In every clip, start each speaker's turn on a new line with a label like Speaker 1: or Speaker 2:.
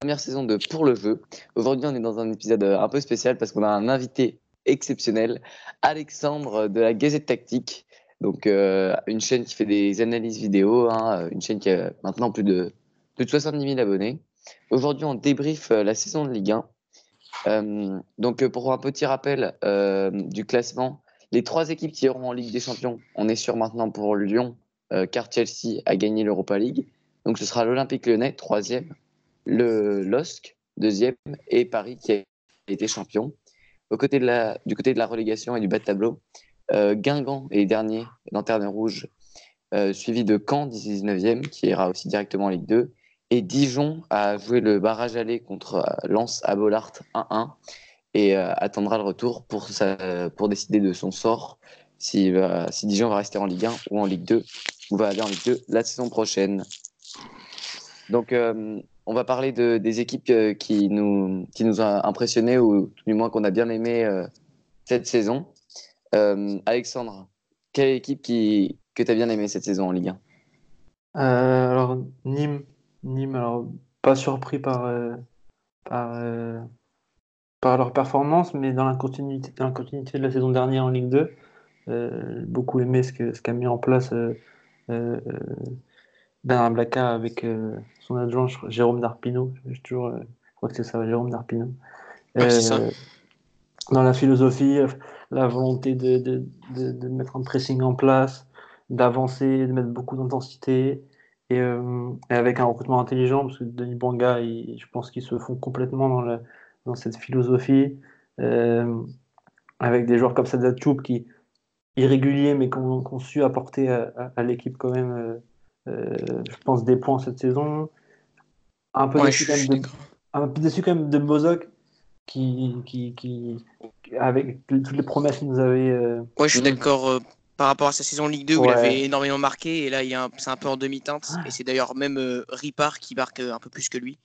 Speaker 1: première saison de Pour le jeu. Aujourd'hui, on est dans un épisode un peu spécial parce qu'on a un invité exceptionnel, Alexandre de la Gazette Tactique. Donc, euh, une chaîne qui fait des analyses vidéo, hein, une chaîne qui a maintenant plus de, plus de 70 000 abonnés. Aujourd'hui, on débrief la saison de Ligue 1. Euh, donc, pour un petit rappel euh, du classement, les trois équipes qui iront en Ligue des Champions, on est sûr maintenant pour Lyon, euh, car Chelsea a gagné l'Europa League. Donc, ce sera l'Olympique Lyonnais, troisième, le LOSC, deuxième, et Paris qui a été champion. Au côté de la, du côté de la relégation et du bas de tableau, Guingamp est dernier, lanterne rouge, suivi de Caen, 19e, qui ira aussi directement en Ligue 2. Et Dijon a joué le barrage aller contre euh, Lens à Bollard 1-1 et euh, attendra le retour pour, pour décider de son sort si, si Dijon va rester en Ligue 1 ou en Ligue 2 ou va aller en Ligue 2 la saison prochaine. Donc, euh, on va parler de, des équipes qui nous, qui nous ont impressionnés ou du moins qu'on a bien aimé cette saison. Alexandre, quelle équipe qui, que tu as bien aimé cette saison en Ligue
Speaker 2: 1 Alors, Nîmes, Nîmes, alors pas surpris par, euh, par, euh, leur performance, mais dans la, continuité, de la saison dernière en Ligue 2, euh, beaucoup aimé ce qu'a ce mis en place euh, Bernard Blacka avec son adjoint Jérôme Darpino. Je, toujours, je crois que c'est ça, Jérôme Darpino. Dans la philosophie, la volonté de, de, de, de mettre un pressing en place, d'avancer, de mettre beaucoup d'intensité, euh, et, avec un recrutement intelligent, parce que Denis Banga, je pense qu'ils se font complètement dans, dans cette philosophie, euh, avec des joueurs comme Sadat Choub qui irréguliers, mais qui ont, su apporter à, l'équipe quand même, euh, je pense, des points cette saison. Un peu, déçu, quand même de, un peu déçu quand même de Bozok, qui, qui, qui, avec toutes les promesses qu'il nous avait.
Speaker 3: ouais, je suis d'accord par rapport à sa saison Ligue 2 où il avait énormément marqué. Et là, c'est un peu en demi-teinte. Et c'est d'ailleurs même euh, Ripard qui marque euh, un peu plus que lui.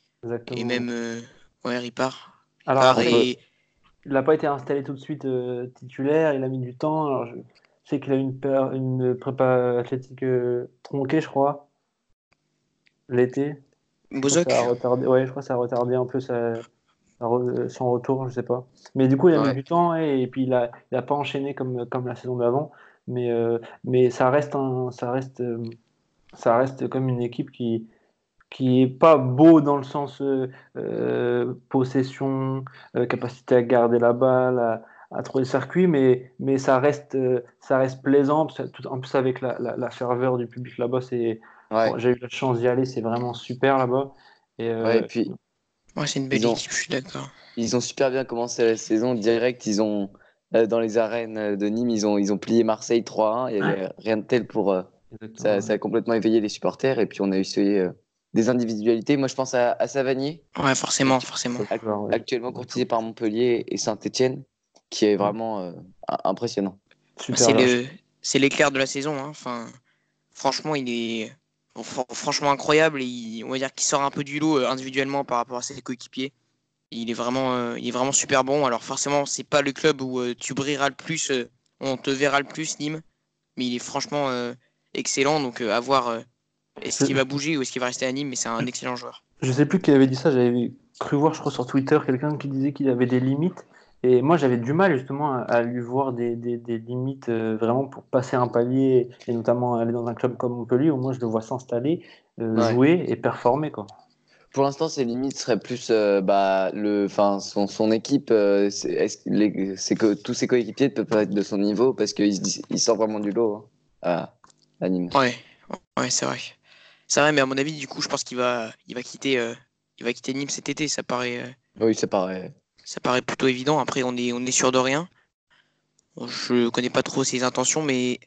Speaker 3: Et même euh, ouais, Ripard.
Speaker 2: Alors, il n'a pas été installé tout de suite titulaire. Il a mis du temps. Alors, je sais qu'il a une, une prépa athlétique tronquée, je crois, l'été.
Speaker 3: Bozok
Speaker 2: Ouais, je crois que ça a retardé un peu son retour, je sais pas. Mais du coup, il a mis du temps et, puis il n'a il a pas enchaîné comme, comme la saison d'avant mais, euh, mais ça reste un, ça reste, euh, ça reste comme une équipe qui qui est pas beau dans le sens euh, possession, capacité à garder la balle, à, trouver le circuit, mais, mais ça reste, ça reste plaisant. En plus avec la, la, ferveur du public là-bas, c'est, j'ai eu la chance d'y aller, c'est vraiment super là-bas.
Speaker 1: Et, et puis,
Speaker 3: ouais, c'est une belle équipe, je suis d'accord.
Speaker 1: Ils ont super bien commencé la saison direct. Ils ont, euh, dans les arènes de Nîmes, ils ont, ils ont plié Marseille 3-1. Il n'y avait rien de tel pour. Euh, ça, ça, a complètement éveillé les supporters. Et puis, on a essayé euh, des individualités. Moi, je pense à, à Savanier.
Speaker 3: Ouais, forcément, forcément.
Speaker 1: Actuellement courtisé par Montpellier et Saint-Etienne, qui est vraiment impressionnant.
Speaker 3: C'est l'éclair de la saison. Hein. Enfin, franchement, il est franchement incroyable. Et on va dire qu'il sort un peu du lot individuellement par rapport à ses coéquipiers il est vraiment, euh, il est vraiment super bon. Alors forcément, c'est pas le club où euh, tu brilleras le plus, euh, on te verra le plus, Nîmes, mais il est franchement excellent. Donc à voir est-ce qu'il va bouger ou est-ce qu'il va rester à Nîmes, mais c'est un excellent joueur.
Speaker 2: Je sais plus qui avait dit ça, j'avais cru voir, je crois, sur Twitter, quelqu'un qui disait qu'il avait des limites. Et moi, j'avais du mal justement à, lui voir des, des, des limites vraiment pour passer un palier et notamment aller dans un club comme Montpellier où moi je le vois s'installer, jouer et performer. Quoi.
Speaker 1: Pour l'instant, ses limites seraient plus euh, bah, le, son, son équipe. Euh, c'est que tous ses coéquipiers ne peuvent pas être de son niveau parce qu'il il sort vraiment du lot hein, à, Nîmes.
Speaker 3: Ouais, ouais c'est vrai. C'est vrai, mais à mon avis, du coup, je pense qu'il va, il va quitter, euh, il va quitter Nîmes cet été. Ça paraît.
Speaker 1: oui, ça paraît.
Speaker 3: Ça paraît plutôt évident. Après, on est, on est sûr de rien. Je connais pas trop ses intentions, mais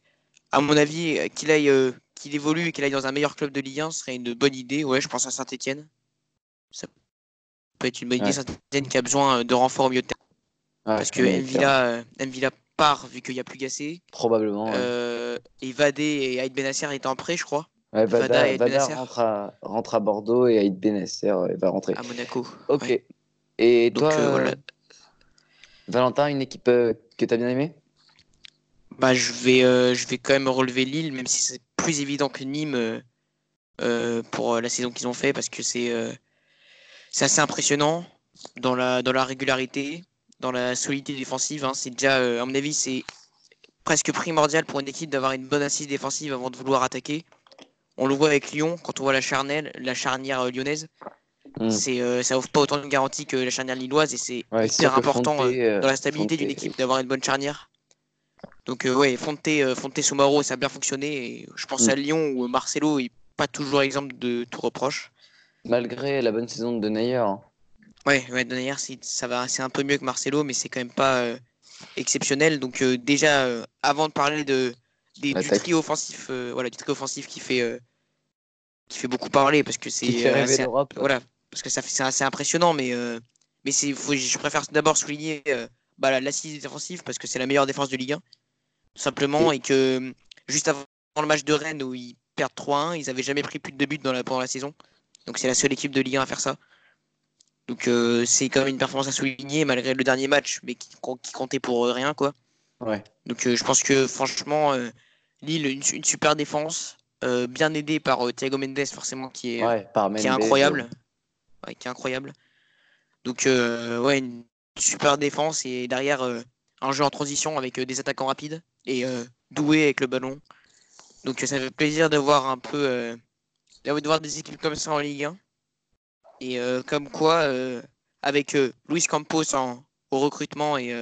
Speaker 3: à mon avis, qu'il aille, qu'il évolue et qu'il aille dans un meilleur club de Ligue 1 serait une bonne idée. Ouais, je pense à Saint-Etienne ça peut être une bonne idée. Ouais. qui a besoin euh, de renfort au milieu de terrain. parce que euh, part vu qu'il n'y a plus Gassé.
Speaker 1: Probablement.
Speaker 3: Euh, et Vadé et Aïd Benasser étaient en prêt, je crois.
Speaker 1: Ouais, Vada, Vada, rentre, à, rentre, à, Bordeaux et Aïd Benasser va rentrer.
Speaker 3: À Monaco.
Speaker 1: Ok. Et toi, Valentin, une équipe que tu as bien aimée?
Speaker 3: Bah, je, vais, je vais quand même relever Lille, même si c'est plus évident que Nîmes pour la saison qu'ils ont fait, parce que c'est c'est assez impressionnant dans la, dans la régularité, dans la solidité défensive. hein. C'est déjà, euh, à mon avis, c'est presque primordial pour une équipe d'avoir une bonne assise défensive avant de vouloir attaquer. On le voit avec Lyon, quand on voit la charnière, la charnière euh, lyonnaise,
Speaker 1: Mm.
Speaker 3: c'est, euh, ça offre pas autant de garanties que la charnière lilloise et c'est
Speaker 1: Ouais,
Speaker 3: hyper important
Speaker 1: Fonte,
Speaker 3: euh,
Speaker 1: euh,
Speaker 3: dans la stabilité
Speaker 1: Fonte,
Speaker 3: d'une équipe d'avoir une bonne charnière. Donc euh, ouais, Fonte, euh, Fonte Soumaro, ça a bien fonctionné. Et je pense
Speaker 1: Mm.
Speaker 3: à Lyon où Marcelo est pas toujours exemple de tout reproche.
Speaker 1: Malgré la bonne saison de Denayer. hein.
Speaker 3: Ouais, ouais ça va, c'est un peu mieux que Marcelo, mais c'est quand même pas euh, exceptionnel. Donc euh, déjà, euh, avant de parler de, des- du trio offensif, euh, voilà, du trio offensif qui fait, euh, qui fait beaucoup parler parce que c'est
Speaker 1: Qui fait
Speaker 3: euh,
Speaker 1: rêver
Speaker 3: assez-
Speaker 1: l'Europe.
Speaker 3: voilà, parce que ça c'est assez impressionnant, mais, euh, mais c'est, faut- je préfère d'abord souligner euh, bah, l'assise défensive parce que c'est la meilleure défense de Ligue 1, tout simplement, et que euh, juste avant le match de Rennes où ils perdent 3-1, ils avaient jamais pris plus de buts dans la, pendant la saison. Donc c'est la seule équipe de Ligue 1 à faire ça. Donc euh, c'est quand même une performance à souligner malgré le dernier match, mais qui, qui comptait pour euh, rien, quoi.
Speaker 1: Ouais.
Speaker 3: Donc euh, je pense que franchement, euh, Lille, une, une super défense, bien aidée par Thiago Mendes, forcément, qui est,
Speaker 1: Ouais, par
Speaker 3: qui est incroyable. Ouais, qui est incroyable. Donc, euh, ouais, une super défense et derrière euh, un jeu en transition avec euh, des attaquants rapides et euh, doués avec le ballon. Donc, ça fait plaisir de voir un peu de voir des équipes comme ça en Ligue 1. Et comme quoi, avec Luis Campos en, au recrutement et,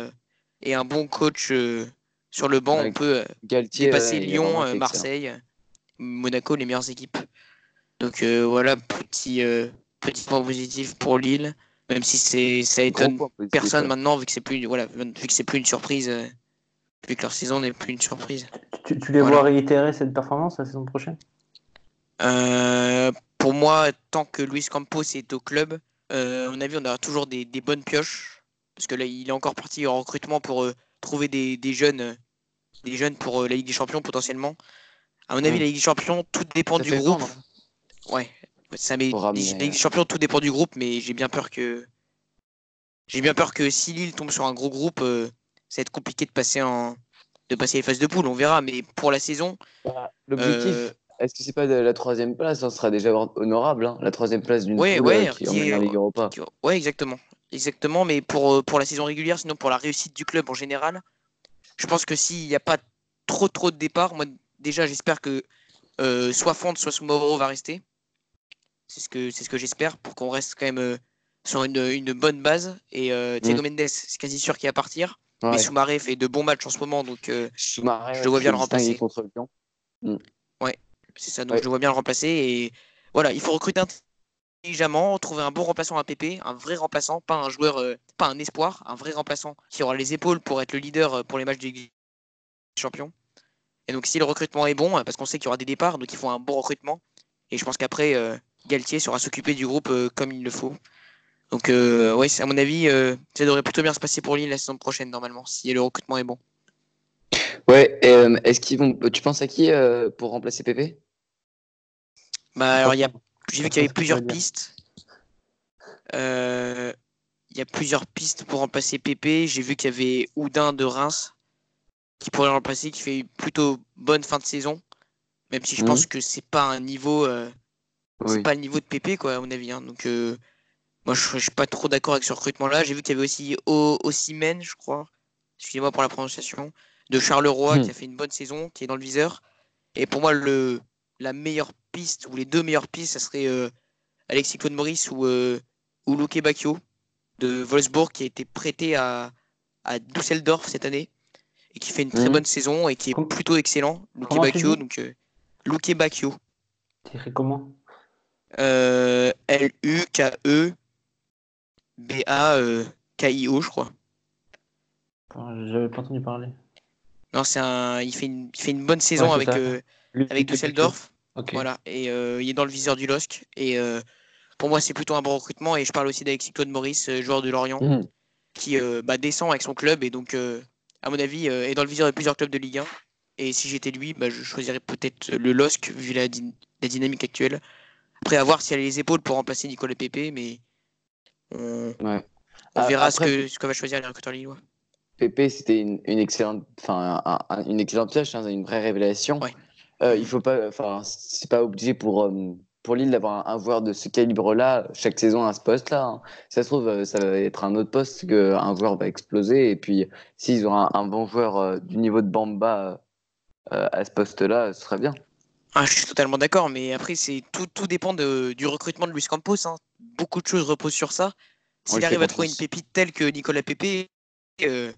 Speaker 3: et un bon coach sur le banc,
Speaker 1: Ouais,
Speaker 3: on peut
Speaker 1: Galtier,
Speaker 3: dépasser Lyon. Marseille, Monaco, les meilleures équipes. Donc euh, voilà, petit, euh, petit point positif pour Lille, même si c'est ça étonne personne
Speaker 1: ouais.
Speaker 3: maintenant vu que c'est plus voilà vu que c'est plus une surprise, euh, vu que leur saison n'est plus une surprise.
Speaker 2: Tu, tu les
Speaker 3: Voilà.
Speaker 2: vois réitérer cette performance la saison prochaine?
Speaker 3: Euh, pour moi, tant que Luis Campos est au club, euh, à mon avis, on aura toujours des, des bonnes pioches. Parce que là, il est encore parti en recrutement pour euh, trouver des, des jeunes, euh, des jeunes pour euh, la Ligue des Champions potentiellement. À mon avis,
Speaker 1: Mm.
Speaker 3: la Ligue des Champions, tout dépend
Speaker 1: Ça
Speaker 3: du groupe.
Speaker 1: vendre.
Speaker 3: Ouais, ça des Champions, tout dépend du groupe, mais j'ai bien peur que j'ai bien peur que si Lille tombe sur un gros groupe, euh, ça va être compliqué de passer en de passer les phases de poule. On verra, mais pour la saison,
Speaker 1: Bah, L'objectif,
Speaker 3: euh,
Speaker 1: est-ce que c'est pas de la troisième place? Ça sera déjà honorable, hein, la troisième place d'une
Speaker 3: Ouais,
Speaker 1: poule
Speaker 3: ouais,
Speaker 1: euh, qui
Speaker 3: qui
Speaker 1: emmène
Speaker 3: est-
Speaker 1: en Ligue Europa.
Speaker 3: Tu vois, Ouais, exactement. Exactement, mais pour, euh, pour la saison régulière, sinon pour la réussite du club en général, je pense que s'il n'y a pas trop trop de départs, moi déjà j'espère que euh, soit Fonte, soit Soumoro va rester. C'est ce que, c'est ce que j'espère pour qu'on reste quand même euh, sur une, une bonne base. Et euh, Thiago Mendes, c'est quasi sûr qu'il va partir. Mais
Speaker 1: Mm. Ouais.
Speaker 3: Soumaré fait de bons matchs en ce moment, donc euh, je le vois bien le remplacer.
Speaker 1: contre Lyon.
Speaker 3: c'est ça, donc
Speaker 1: Ouais.
Speaker 3: je le vois bien le remplacer. Et voilà, il faut recruter intelligemment, trouver un bon remplaçant à PP, un vrai remplaçant, pas un joueur, euh, pas un espoir, un vrai remplaçant qui aura les épaules pour être le leader euh, pour les matchs des Champions. Et donc si le recrutement est bon, euh, parce qu'on sait qu'il y aura des départs, donc il faut un bon recrutement. Et je pense qu'après, Galtier saura s'occuper du groupe euh, comme il le faut. Donc euh, ouais, à mon avis, euh, ça devrait plutôt bien se passer pour Lille la saison prochaine normalement, si le recrutement est bon.
Speaker 1: Ouais, euh, est-ce qu'ils vont. Tu penses à qui euh, pour remplacer Pépé
Speaker 3: Bah alors il y a J'ai vu qu'il y avait plusieurs pistes. Euh, Il y a plusieurs pistes pour remplacer Pépé. J'ai vu qu'il y avait Oudin de Reims qui pourrait le remplacer, qui fait une plutôt bonne fin de saison. Même si je
Speaker 1: Mhm.
Speaker 3: pense que c'est pas un niveau, euh, c'est
Speaker 1: Oui.
Speaker 3: pas le niveau de Pépé quoi à mon avis. hein. Donc euh, moi je, je suis pas trop d'accord avec ce recrutement-là. J'ai vu qu'il y avait aussi O- Osimhen, je crois. Excusez-moi pour la prononciation. De Charleroi
Speaker 1: Hmm.
Speaker 3: qui a fait une bonne saison, qui est dans le viseur. Et pour moi le la meilleure piste ou les deux meilleures pistes, ça serait euh, Alexis Claude Maurice ou, euh, ou Luke Bacchio de Wolfsburg qui a été prêté à, à Düsseldorf cette année et qui fait une très
Speaker 1: Mhm.
Speaker 3: bonne saison et qui est plutôt excellent.
Speaker 2: Tu
Speaker 3: Bacchio, donc euh, Luke Bacchio.
Speaker 2: Comment?
Speaker 3: Euh, L-U-K-E B-A-K-I-O, je crois.
Speaker 2: J'avais pas entendu parler.
Speaker 3: Non, c'est un, il fait une, il fait une bonne saison avec, euh,
Speaker 2: Luc-
Speaker 3: avec
Speaker 2: Luc-
Speaker 3: Düsseldorf. Voilà, et euh, il est dans le viseur du LOSC. Et euh, pour moi, c'est plutôt un bon recrutement. Et je parle aussi d'Alexis Claude Maurice, euh, joueur de Lorient,
Speaker 1: Mhm.
Speaker 3: qui euh, bah, descend avec son club et donc, euh, à mon avis, euh, est dans le viseur de plusieurs clubs de Ligue 1. Et si j'étais lui, bah, je choisirais peut-être le LOSC vu la dynamique actuelle. Après, à voir si elle a les épaules pour remplacer Nicolas Pépé, mais on,
Speaker 1: Ouais.
Speaker 3: on
Speaker 1: Ah,
Speaker 3: verra
Speaker 1: après,
Speaker 3: ce, que, ce que va choisir les recruteurs lillois.
Speaker 1: Pépé, c'était une, une excellente, enfin, un- un- une excellente pièce, hein, une vraie révélation.
Speaker 3: Ouais.
Speaker 1: Euh, il faut pas, enfin, c'est pas obligé pour euh, pour Lille d'avoir un, joueur de ce calibre-là chaque saison à ce poste-là. Hein. ça se trouve, ça va être un autre poste qu'un joueur va exploser. Et puis, s'ils ont un, bon joueur du niveau de Bamba à ce poste-là, ce serait bien.
Speaker 3: Ah, je suis totalement d'accord, mais après, c'est tout, tout dépend de, du recrutement de Luis Campos. Hein. Beaucoup de choses reposent sur ça. S'il arrive à trouver une pépite telle que Nicolas Pepe, euh,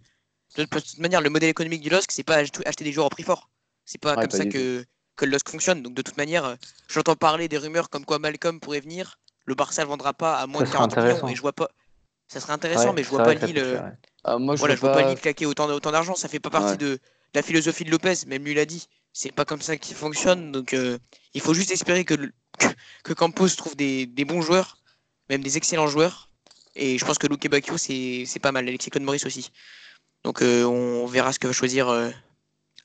Speaker 3: de toute manière, le modèle économique du LOSC, c'est pas acheter des joueurs au prix fort. C'est pas comme ça que, que le LOSC fonctionne. Donc, de toute manière, euh, j'entends parler des rumeurs comme quoi Malcolm pourrait venir. Le Barça ne vendra pas à moins de 40 millions. Et je vois pas. Ça serait intéressant, mais je vois pas Lille. Euh, ah, moi, je, vois, pas... Lille claquer autant, autant d'argent. Ça fait pas partie de, la philosophie de Lopez. Même lui l'a dit. C'est pas comme ça qu'il fonctionne. Donc, il faut juste espérer que, que, Campos trouve des, des bons joueurs, même des excellents joueurs et je pense que Luke Bacchio, c'est pas mal. Alexis Claude Maurice aussi. Donc euh, on verra ce que va choisir euh,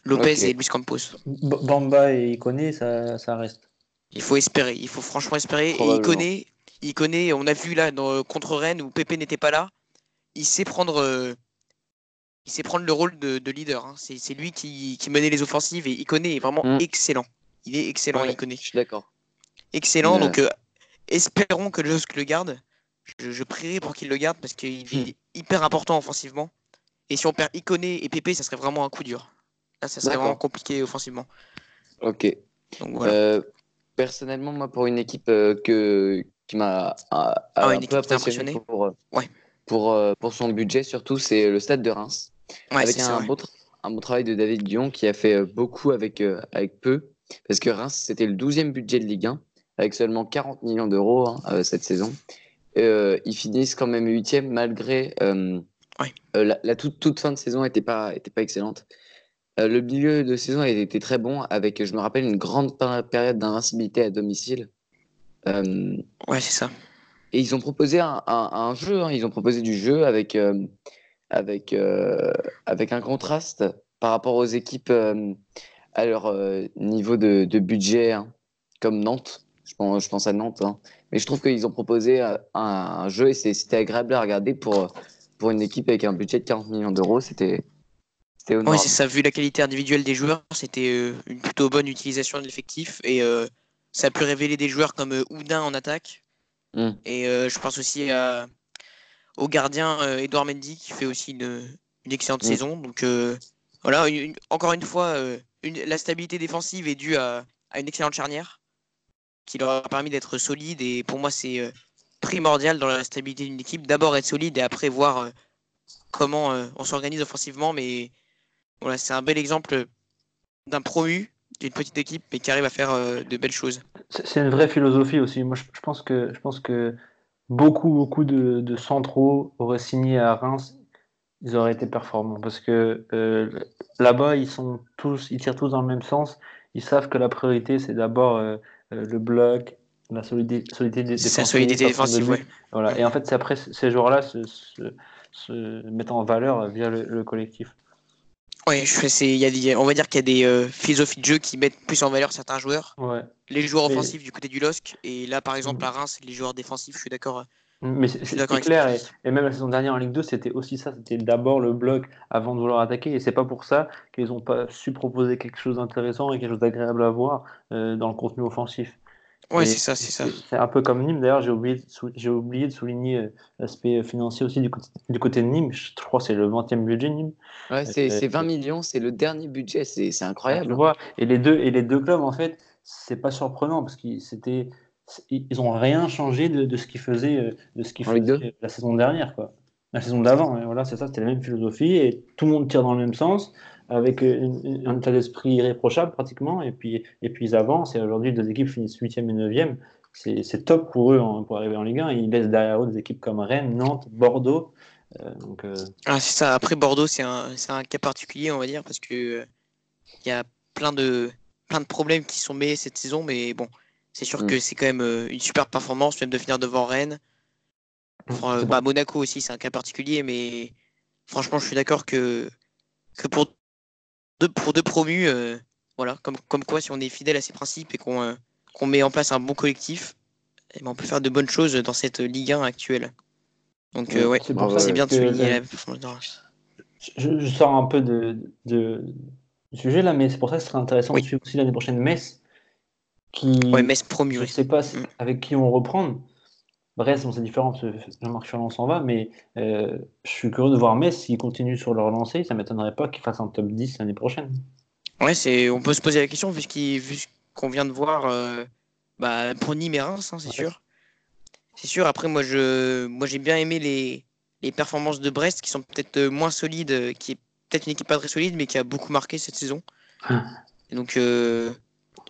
Speaker 3: Lopez et Luis Campos.
Speaker 2: Bamba et Ikoné, ça, ça reste.
Speaker 3: Il faut espérer. Il faut franchement espérer. Et Ikoné, Ikoné, on a vu là dans, contre Rennes où Pépé n'était pas là. Il sait prendre. Euh, il sait prendre le rôle de, leader. Hein. C'est lui qui, qui, menait les offensives et Ikoné est vraiment mm. excellent. Il est excellent, Ikoné.
Speaker 1: Je suis d'accord.
Speaker 3: Excellent. Donc, espérons que le le garde je, je prierai pour qu'il le garde parce qu'il est hmm. hyper important offensivement. Et si on perd Iconé et Pépé, ça serait vraiment un coup dur. Là, ça serait vraiment compliqué offensivement.
Speaker 1: Ok. Euh, personnellement, moi, pour une équipe euh, que, qui m'a ah, un peu impressionné pour, euh, ouais. Pour, pour son budget, surtout, c'est le stade de Reims. avec un, beau un bon travail de David Dion qui a fait beaucoup avec, avec peu. Parce que Reims, c'était le 12e budget de Ligue 1, avec seulement 40 millions d'euros hein, cette saison. Euh, ils finissent quand même huitième malgré euh, euh, la, toute, toute, fin de saison n'était pas, était pas excellente. le milieu de saison a été très bon avec, je me rappelle, une grande période d'invincibilité à domicile.
Speaker 3: ouais, c'est ça.
Speaker 1: Et ils ont proposé un, un, jeu, hein. ils ont proposé du jeu avec, avec, avec un contraste par rapport aux équipes à leur niveau de, de budget, hein, comme Nantes. Je pense, je pense à Nantes. Hein. Mais je trouve qu'ils ont proposé euh, un, jeu et c'était agréable à regarder pour, pour une équipe avec un budget de 40 millions d'euros. C'était
Speaker 3: oui, c'est ça. Vu la qualité individuelle des joueurs, c'était euh, une plutôt bonne utilisation de l'effectif et euh, ça a pu révéler des joueurs comme Oudin en attaque. Hmm. Et je pense aussi au gardien Edouard Mendy qui fait aussi une, une excellente hmm. saison. Donc voilà, encore une fois, la stabilité défensive est due à, à, une excellente charnière qui leur a permis d'être solide. Et pour moi, c'est euh, primordial dans la stabilité d'une équipe. D'abord être solide et après voir euh, comment euh, on s'organise offensivement. Mais voilà, c'est un bel exemple d'un promu d'une petite équipe mais qui arrive à faire de belles choses.
Speaker 2: C'est une vraie philosophie aussi. Moi, je, pense que je pense que beaucoup beaucoup de, centraux auraient signé à Reims. Ils auraient été performants parce que là-bas, ils sont tous, ils tirent tous dans le même sens. Ils savent que la priorité, c'est d'abord euh, le bloc, la solidité, solidité défensive.
Speaker 3: solidité défensive,
Speaker 2: Voilà. Et en fait, c'est après ces joueurs-là se, se, mettent en valeur via le, collectif.
Speaker 3: Oui, y a on va dire qu'il y a des euh, philosophies de jeu qui mettent plus en valeur certains joueurs.
Speaker 2: Ouais.
Speaker 3: Les joueurs offensifs du côté du LOSC. Et là, par exemple, mm. à Reims, les joueurs défensifs, je suis d'accord. Euh,
Speaker 2: mais c'est clair, et, même la saison dernière en Ligue 2, c'était aussi ça, c'était d'abord le bloc avant de vouloir attaquer, et c'est pas pour ça qu'ils n'ont pas su proposer quelque chose d'intéressant et quelque chose d'agréable à voir euh, dans le contenu offensif.
Speaker 3: Ouais, c'est ça, c'est ça.
Speaker 2: C'est un peu comme Nîmes, d'ailleurs, j'ai oublié, j'ai oublié de souligner euh, l'aspect financier aussi du côté, du côté de Nîmes, je crois que c'est le 20e budget Nîmes.
Speaker 1: Ouais, c'est 20 euh, millions, c'est le dernier budget, c'est incroyable. Tu
Speaker 2: vois, et les, deux, et les deux clubs, en fait, c'est pas surprenant, parce que c'était ils ont rien changé de, ce qu'ils faisaient, euh, de ce qu'ils faisaient la saison dernière, quoi. La saison d'avant, hein, voilà, c'est ça, c'était la même philosophie et tout le monde tire dans le même sens avec un état d'esprit irréprochable pratiquement et puis, et puis ils avancent et aujourd'hui deux équipes finissent 8e et 9e. C'est top pour eux hein, pour arriver en Ligue 1. Ils laissent derrière eux des équipes comme Rennes, Nantes, Bordeaux. Euh, donc, euh,
Speaker 3: ah, c'est ça. Après, Bordeaux, c'est un, un, cas particulier, on va dire, parce que il y a plein de, plein de problèmes qui sont mêlés cette saison, mais bon, c'est sûr mm. que c'est quand même euh, une super performance, même de finir devant Rennes. Mm, bah, Monaco aussi, c'est un cas particulier, mais franchement, je suis d'accord que, que pour, deux, pour deux promus, euh, voilà, comme, comme quoi, si on est fidèle à ses principes et qu'on euh, met en place un bon collectif, eh ben, on peut faire de bonnes choses dans cette Ligue 1 actuelle. Donc, ouais, c'est bien de souligner
Speaker 2: Je, je, sors un peu de, de, sujet là, mais c'est pour ça que ce serait intéressant de suivre aussi l'année prochaine Metz qui.
Speaker 3: Ouais, Metz
Speaker 2: Je
Speaker 3: promu.
Speaker 2: ne
Speaker 3: ouais.
Speaker 2: sais pas
Speaker 3: Mm.
Speaker 2: avec qui on reprendre. Brest, bon, c'est différent parce que Jean-Marc Furlan s'en va, mais euh, je suis curieux de voir Metz s'ils continuent sur leur lancée. Ça ne m'étonnerait pas qu'ils fassent un top 10 l'année prochaine.
Speaker 3: Ouais, on peut se poser la question vu ce qu'on vient de voir euh, bah, pour Nîmes et Reims, hein, c'est
Speaker 2: Ouais.
Speaker 3: sûr. C'est sûr. Après, moi, je, moi, j'ai bien aimé les, les performances de Brest qui sont peut-être euh, moins solides, qui est peut-être une équipe pas très solide, mais qui a beaucoup marqué cette saison.
Speaker 2: Ah.
Speaker 3: Et donc, euh,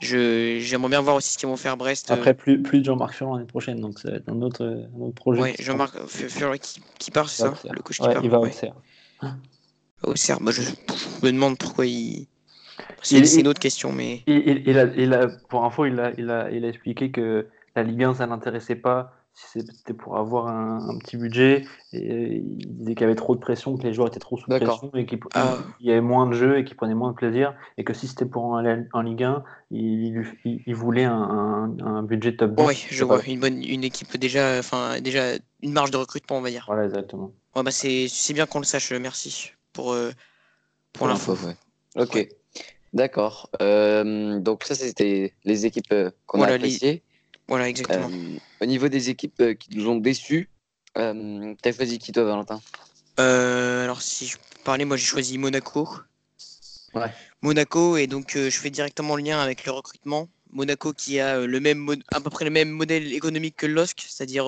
Speaker 3: j'aimerais bien voir aussi ce qu'ils vont faire Brest. euh,
Speaker 2: Après, plus, plus de Jean-Marc Furlan l'année prochaine, donc ça va être un autre, un autre projet.
Speaker 3: ouais, Jean-Marc Fu- Furlan qui, qui part, c'est
Speaker 2: Il
Speaker 3: ça, le coach qui
Speaker 2: Ouais,
Speaker 3: part.
Speaker 2: il va au
Speaker 3: ouais.
Speaker 2: Auxerre.
Speaker 3: Auxerre. Bah, je, je me demande pourquoi il. C'est,
Speaker 2: Il-
Speaker 3: c'est une
Speaker 2: il-
Speaker 3: autre question, mais.
Speaker 2: Et, et- il a, il a- pour info, il a, il, a, il a expliqué que la Ligue 1, ça l'intéressait pas, c'était pour avoir un, un petit budget. Et il disait qu'il y avait trop de pression, que les joueurs étaient trop sous pression et qu'il
Speaker 3: Ah.
Speaker 2: il y avait moins de jeux et qu'ils prenaient moins de plaisir. Et que si c'était pour aller en Ligue 1, il, il, il voulait un, un, un budget top 10.
Speaker 3: Ouais, je vois.
Speaker 2: pas-
Speaker 3: Une bonne, une équipe déjà, enfin, déjà une marge de recrutement, on va dire.
Speaker 2: Voilà, exactement.
Speaker 3: Ouais, bah c'est, c'est bien qu'on le sache. Merci pour, euh, pour l'info.
Speaker 1: ouais. Ok,
Speaker 3: Ouais.
Speaker 1: d'accord. Euh, donc ça, c'était les équipes euh, qu'on
Speaker 3: Voilà,
Speaker 1: a
Speaker 3: les-
Speaker 1: appréciées.
Speaker 3: Voilà, exactement.
Speaker 1: Euh, au niveau des équipes euh, qui nous ont déçus, euh, t'as choisi qui toi, Valentin?
Speaker 3: Euh, alors, si je parlais, moi j'ai choisi Monaco.
Speaker 1: Ouais.
Speaker 3: Monaco, et donc euh, je fais directement le lien avec le recrutement. Monaco qui a le même à peu près le même modèle économique que LOSC, c'est-à-dire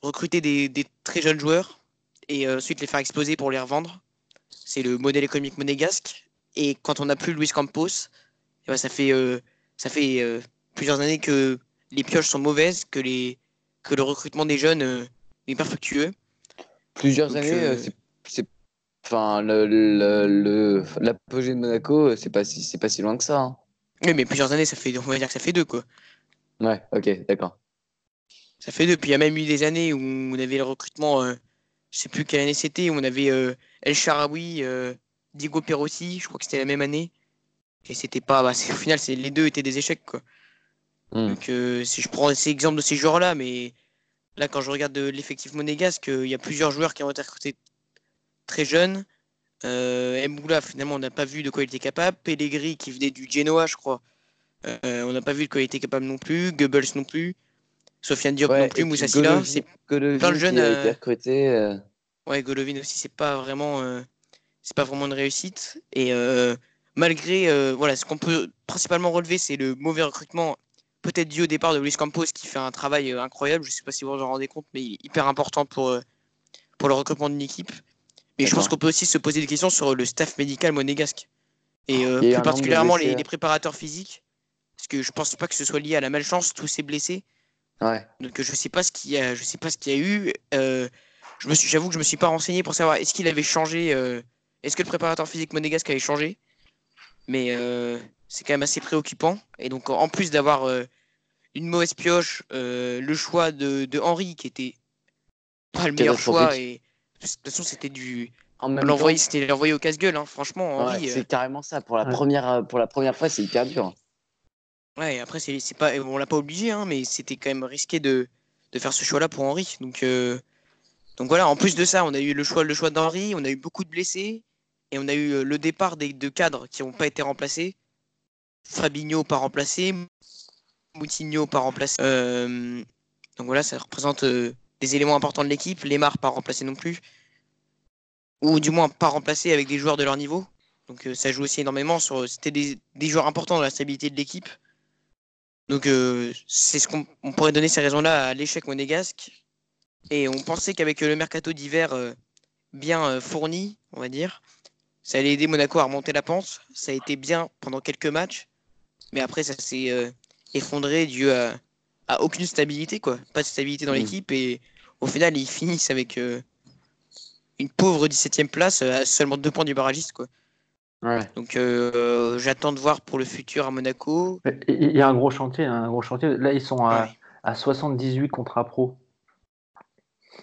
Speaker 3: recruter des, des très jeunes joueurs et ensuite les faire exploser pour les revendre. C'est le modèle économique monégasque. Et quand on n'a plus Luis Campos, eh ben, ça fait, ça fait plusieurs années que les pioches sont mauvaises, que, les, que le recrutement des jeunes euh, n'est pas fructueux.
Speaker 1: Plusieurs
Speaker 3: Donc,
Speaker 1: années,
Speaker 3: euh,
Speaker 1: euh, c'est-. Enfin, le, le, l'apogée de Monaco, euh, c'est pas, si, c'est pas si loin que ça. hein.
Speaker 3: Oui, mais plusieurs années, ça fait, on va dire que ça fait deux, quoi.
Speaker 1: Ouais, ok, d'accord.
Speaker 3: Ça fait deux. Puis il y a même eu des années où on avait le recrutement, euh, je sais plus quelle année c'était, où on avait euh, El Sharawi, Diego Perotti, je crois que c'était la même année. Et c'était pas. Bah, au final, c'est, les deux étaient des échecs, quoi.
Speaker 1: Hmm.
Speaker 3: Donc euh, si je prends ces exemples de ces joueurs-là, mais là, quand je regarde de l'effectif monégasque, euh, il y a plusieurs joueurs qui ont été recrutés très jeunes. Euh, Mboula, finalement, on n'a pas vu de quoi il était capable. Pellegrini, qui venait du Genoa, je crois. Euh, on n'a pas vu de quoi il était capable non plus. Goebbels non plus. Sofiane Diop
Speaker 1: Ouais,
Speaker 3: non plus. Moussa Silla.
Speaker 1: Golovin-
Speaker 3: C'est plein de jeunes,
Speaker 1: qui a
Speaker 3: euh,
Speaker 1: été recruté. euh,
Speaker 3: Ouais, Golovin aussi, c'est pas vraiment, euh, c'est pas vraiment une réussite. Et euh, malgré, euh, voilà, ce qu'on peut principalement relever, c'est le mauvais recrutement, peut-être dû au départ de Luis Campos, qui fait un travail euh, incroyable. Je sais pas si vous vous en rendez compte, mais il est hyper important pour, euh, pour le recrutement d'une équipe. Mais je pense qu'on peut aussi se poser des questions sur le staff médical monégasque. Et euh, plus particulièrement les, préparateurs physiques. Parce que je pense pas que ce soit lié à la malchance, tous ces blessés.
Speaker 1: Ouais.
Speaker 3: Donc je sais pas ce qu'il y a, je sais pas ce qu'il y a eu. Euh, je me suis, j'avoue que je me suis pas renseigné pour savoir est-ce qu'il avait changé, euh, est-ce que le préparateur physique monégasque avait changé? Mais euh, c'est quand même assez préoccupant. Et donc en plus d'avoir euh, une mauvaise pioche, euh, le choix de, de Henry qui était pas le meilleur choix et de toute façon c'était du
Speaker 1: En même temps,
Speaker 3: l'envoyer, c'était l'envoyer au casse-gueule. hein. Franchement
Speaker 1: ouais,
Speaker 3: Henry. euh,
Speaker 1: c'est carrément ça. Pour la,
Speaker 2: Ouais.
Speaker 1: première, pour la première fois, c'est hyper dur.
Speaker 3: Ouais, après, c'est c'est pas, on l'a pas obligé, hein, mais c'était quand même risqué de, de faire ce choix-là pour Henry. Donc, euh, donc voilà, en plus de ça, on a eu le choix, le choix d'Henry, on a eu beaucoup de blessés, et on a eu le départ des deux cadres qui n'ont pas été remplacés. Fabinho pas remplacé, Moutinho pas remplacé. Euh, donc voilà, ça représente euh, des éléments importants de l'équipe. Lemar pas remplacé non plus. Ou du moins pas remplacé avec des joueurs de leur niveau. Donc euh, ça joue aussi énormément sur. C'était des, des joueurs importants dans la stabilité de l'équipe. Donc c'est ce qu'on on pourrait donner ces raisons-là à l'échec monégasque. Et on pensait qu'avec le mercato d'hiver bien fourni, on va dire, ça allait aider Monaco à remonter la pente. Ça a été bien pendant quelques matchs, mais après ça s'est euh, effondré dû à, à aucune stabilité, quoi. Pas de stabilité dans
Speaker 1: Mm.
Speaker 3: l'équipe et au final ils finissent avec euh, une pauvre 17ème place euh, à seulement deux points du barragiste, quoi.
Speaker 1: Ouais.
Speaker 3: Donc euh, j'attends de voir pour le futur à Monaco.
Speaker 2: Il y a un gros chantier, un gros chantier. Là, ils sont à,
Speaker 3: Ouais.
Speaker 2: à 78 contrats pro.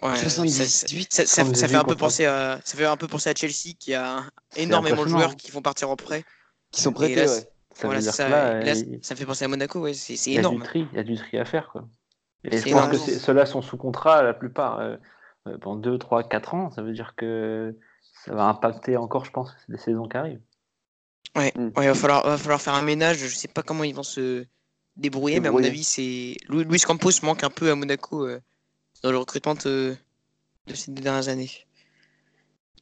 Speaker 3: Ouais, ça-
Speaker 1: 78,
Speaker 3: ça, ça- ça fait
Speaker 2: 78
Speaker 3: un peu penser à ça fait un peu penser à Chelsea qui a énormément de joueurs
Speaker 2: hein.
Speaker 3: qui vont partir en prêt.
Speaker 1: Qui sont prêtés,
Speaker 3: là,
Speaker 1: ouais.
Speaker 2: Ça
Speaker 3: voilà,
Speaker 2: veut dire
Speaker 3: ça.
Speaker 2: que là,
Speaker 3: Et là,
Speaker 2: il
Speaker 3: ça fait penser à Monaco, ouais, c'est c'est
Speaker 2: il y a
Speaker 3: énorme.
Speaker 2: du tri, il y a du tri à faire. Quoi. Et
Speaker 3: C'est
Speaker 2: je pense que
Speaker 3: énorme.
Speaker 2: ceux-là sont sous contrat, la plupart, euh, euh, pendant 2, 3, 4 ans. Ça veut dire que ça va impacter encore, je pense, les saisons qui arrivent.
Speaker 3: Ouais,
Speaker 1: Mm.
Speaker 3: ouais, il va falloir, va falloir faire un ménage. Je sais pas comment ils vont se débrouiller, mais à mon avis, c'est Luis Campos manque un peu à Monaco euh, dans le recrutement de, ces dernières années.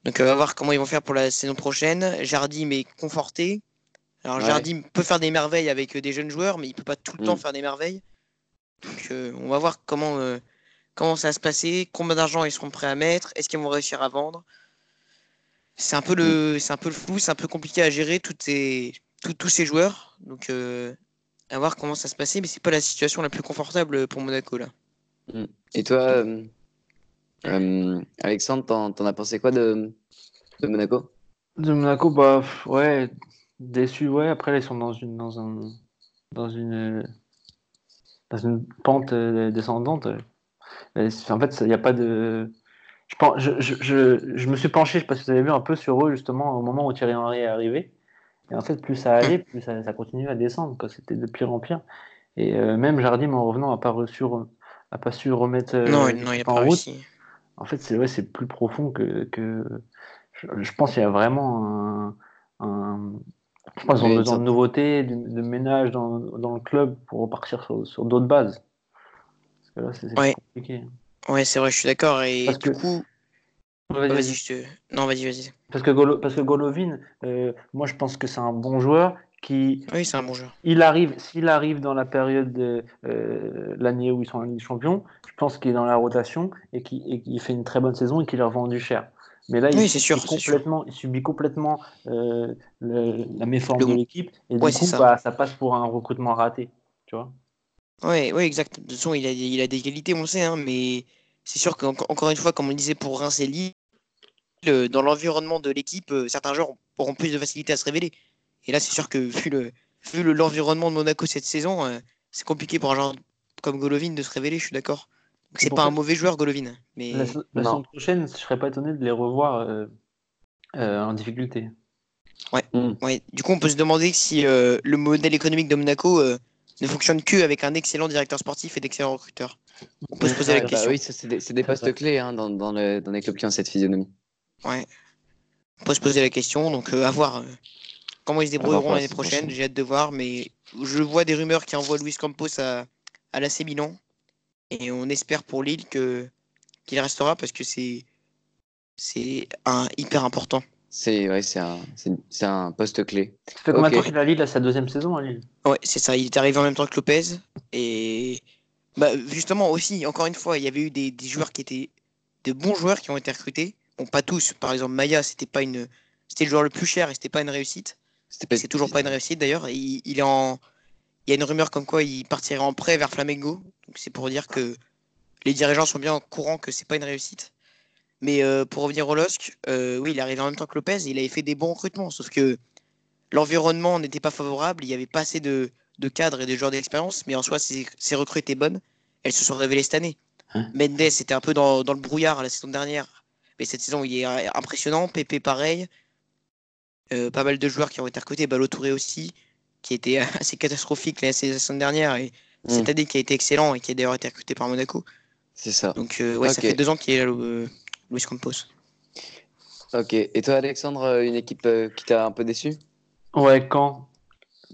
Speaker 3: Donc, on va voir comment ils vont faire pour la saison prochaine. Jardim est conforté. Alors, Jardim peut faire des merveilles avec des jeunes joueurs, mais il peut pas tout le temps mm. faire des merveilles. Donc, on va voir comment, comment ça va se passer, combien d'argent ils seront prêts à mettre, est-ce qu'ils vont réussir à vendre c'est un peu le, mm. c'est un peu le flou, c'est un peu compliqué à gérer toutes ces, tous ces joueurs. Donc, euh, à voir comment ça se passait, mais c'est pas la situation la plus confortable pour Monaco là.
Speaker 1: Mm. Et toi, euh, euh, Alexandre, t'en, as pensé quoi de, de Monaco?
Speaker 2: De Monaco, bah ouais, déçu, ouais. Après, ils sont dans une, dans un, dans une, dans une pente descendante. En fait, il n'y a pas de je, je, je, je, me suis penché, parce que vous avez vu un peu sur eux justement au moment où Thierry Henry est arrivé. Et en fait, plus ça allait, plus ça, ça continuait à descendre. C'était de pire en pire. Et euh, même Jardim, en revenant, n'a pas, a pas su remettre euh,
Speaker 3: non, non, il a en pas route. Réussi.
Speaker 2: En fait, c'est ouais, plus profond que. que... Je, pense qu'il y a vraiment un. un... Je pense qu'ils ont besoin de nouveautés, de, ménage dans, dans, le club pour repartir sur, sur d'autres bases.
Speaker 3: Parce que là, c'est ouais. compliqué. Ouais, c'est vrai, je suis d'accord. Et Parce du que... coup. Vas-y, vas te... Non, vas-y, vas-y.
Speaker 2: Parce que, Parce que Golovin, euh, moi je pense que c'est un bon joueur qui.
Speaker 3: Oui, c'est un bon joueur.
Speaker 2: Il arrive, s'il arrive dans la période de euh, l'année où ils sont en Ligue des Champions, je pense qu'il est dans la rotation et qu'il fait une très bonne saison et qu'il leur vendu cher. Mais là, il,
Speaker 3: sûr,
Speaker 2: complètement, il subit complètement euh, la méforme de l'équipe et du coup, ça. Bah, ça passe pour un recrutement raté. Tu vois
Speaker 3: Ouais, ouais, exact. De toute façon, il a, il a des qualités, on le sait, hein, mais c'est sûr qu'encore une fois, comme on disait pour Reims et Lille, dans l'environnement de l'équipe, euh, certains joueurs auront plus de facilité à se révéler. Et là, c'est sûr que vu le vu l'environnement de Monaco cette saison, euh, c'est compliqué pour un joueur comme Golovin de se révéler, je suis d'accord. C'est pas un mauvais joueur, Golovin. Mais...
Speaker 2: La, saison prochaine, je serais pas étonné de les revoir euh, en difficulté.
Speaker 3: Ouais. Mm. ouais. Du coup, on peut se demander si le modèle économique de Monaco ne fonctionne que avec un excellent directeur sportif et d'excellents recruteurs. On peut se poser la bah question.
Speaker 1: oui, c'est des, des, postes clés hein, dans, dans, le, dans, les clubs qui ont cette physionomie.
Speaker 3: Ouais. On peut se poser la question, donc euh, à voir euh, comment ils se débrouilleront l'année prochaine. J'ai hâte de voir, mais je vois des rumeurs qui envoient Luis Campos à, à l'AC Milan. Et on espère pour Lille que qu'il restera parce que c'est c'est un hyper important.
Speaker 1: C'est ouais, c'est un, un, poste clé.
Speaker 2: Ça fait combien de temps qu'il a Lille à sa deuxième saison à Lille?
Speaker 3: Ouais, c'est ça. Il est arrivé en même temps que Lopez. Et bah, justement aussi, encore une fois, il y avait eu des, des, joueurs qui étaient de bons joueurs qui ont été recrutés. Bon, pas tous. Par exemple, Maya, c'était pas une, c'était le joueur le plus cher et c'était pas une réussite. C'est toujours pas une réussite d'ailleurs. Il, il, est en, il y a une rumeur comme quoi il partirait en prêt vers Flamengo. Donc c'est pour dire que les dirigeants sont bien au courant que c'est pas une réussite. Mais euh, pour revenir au LOSC, euh, oui, il est arrivé en même temps que Lopez. il avait fait des bons recrutements. Sauf que l'environnement n'était pas favorable. Il n'y avait pas assez de, de cadres et de joueurs d'expérience. Mais en soi, ces, recrues étaient bonnes. Elles se sont révélées cette année. Hein Mendes était un peu dans, dans, le brouillard la saison dernière. Mais cette saison, il est impressionnant. Pépé, pareil. Euh, pas mal de joueurs qui ont été recrutés. Balotouré aussi, qui était assez catastrophique la saison dernière. Et cette hmm. année, qui a été excellent et qui a d'ailleurs été recruté par Monaco.
Speaker 1: C'est ça.
Speaker 3: Donc, ouais, ça fait deux ans qu'il est là, Luis Campos.
Speaker 1: Ok. Et toi, Alexandre, euh, une équipe euh, qui t'a un peu déçu?
Speaker 2: Ouais, quand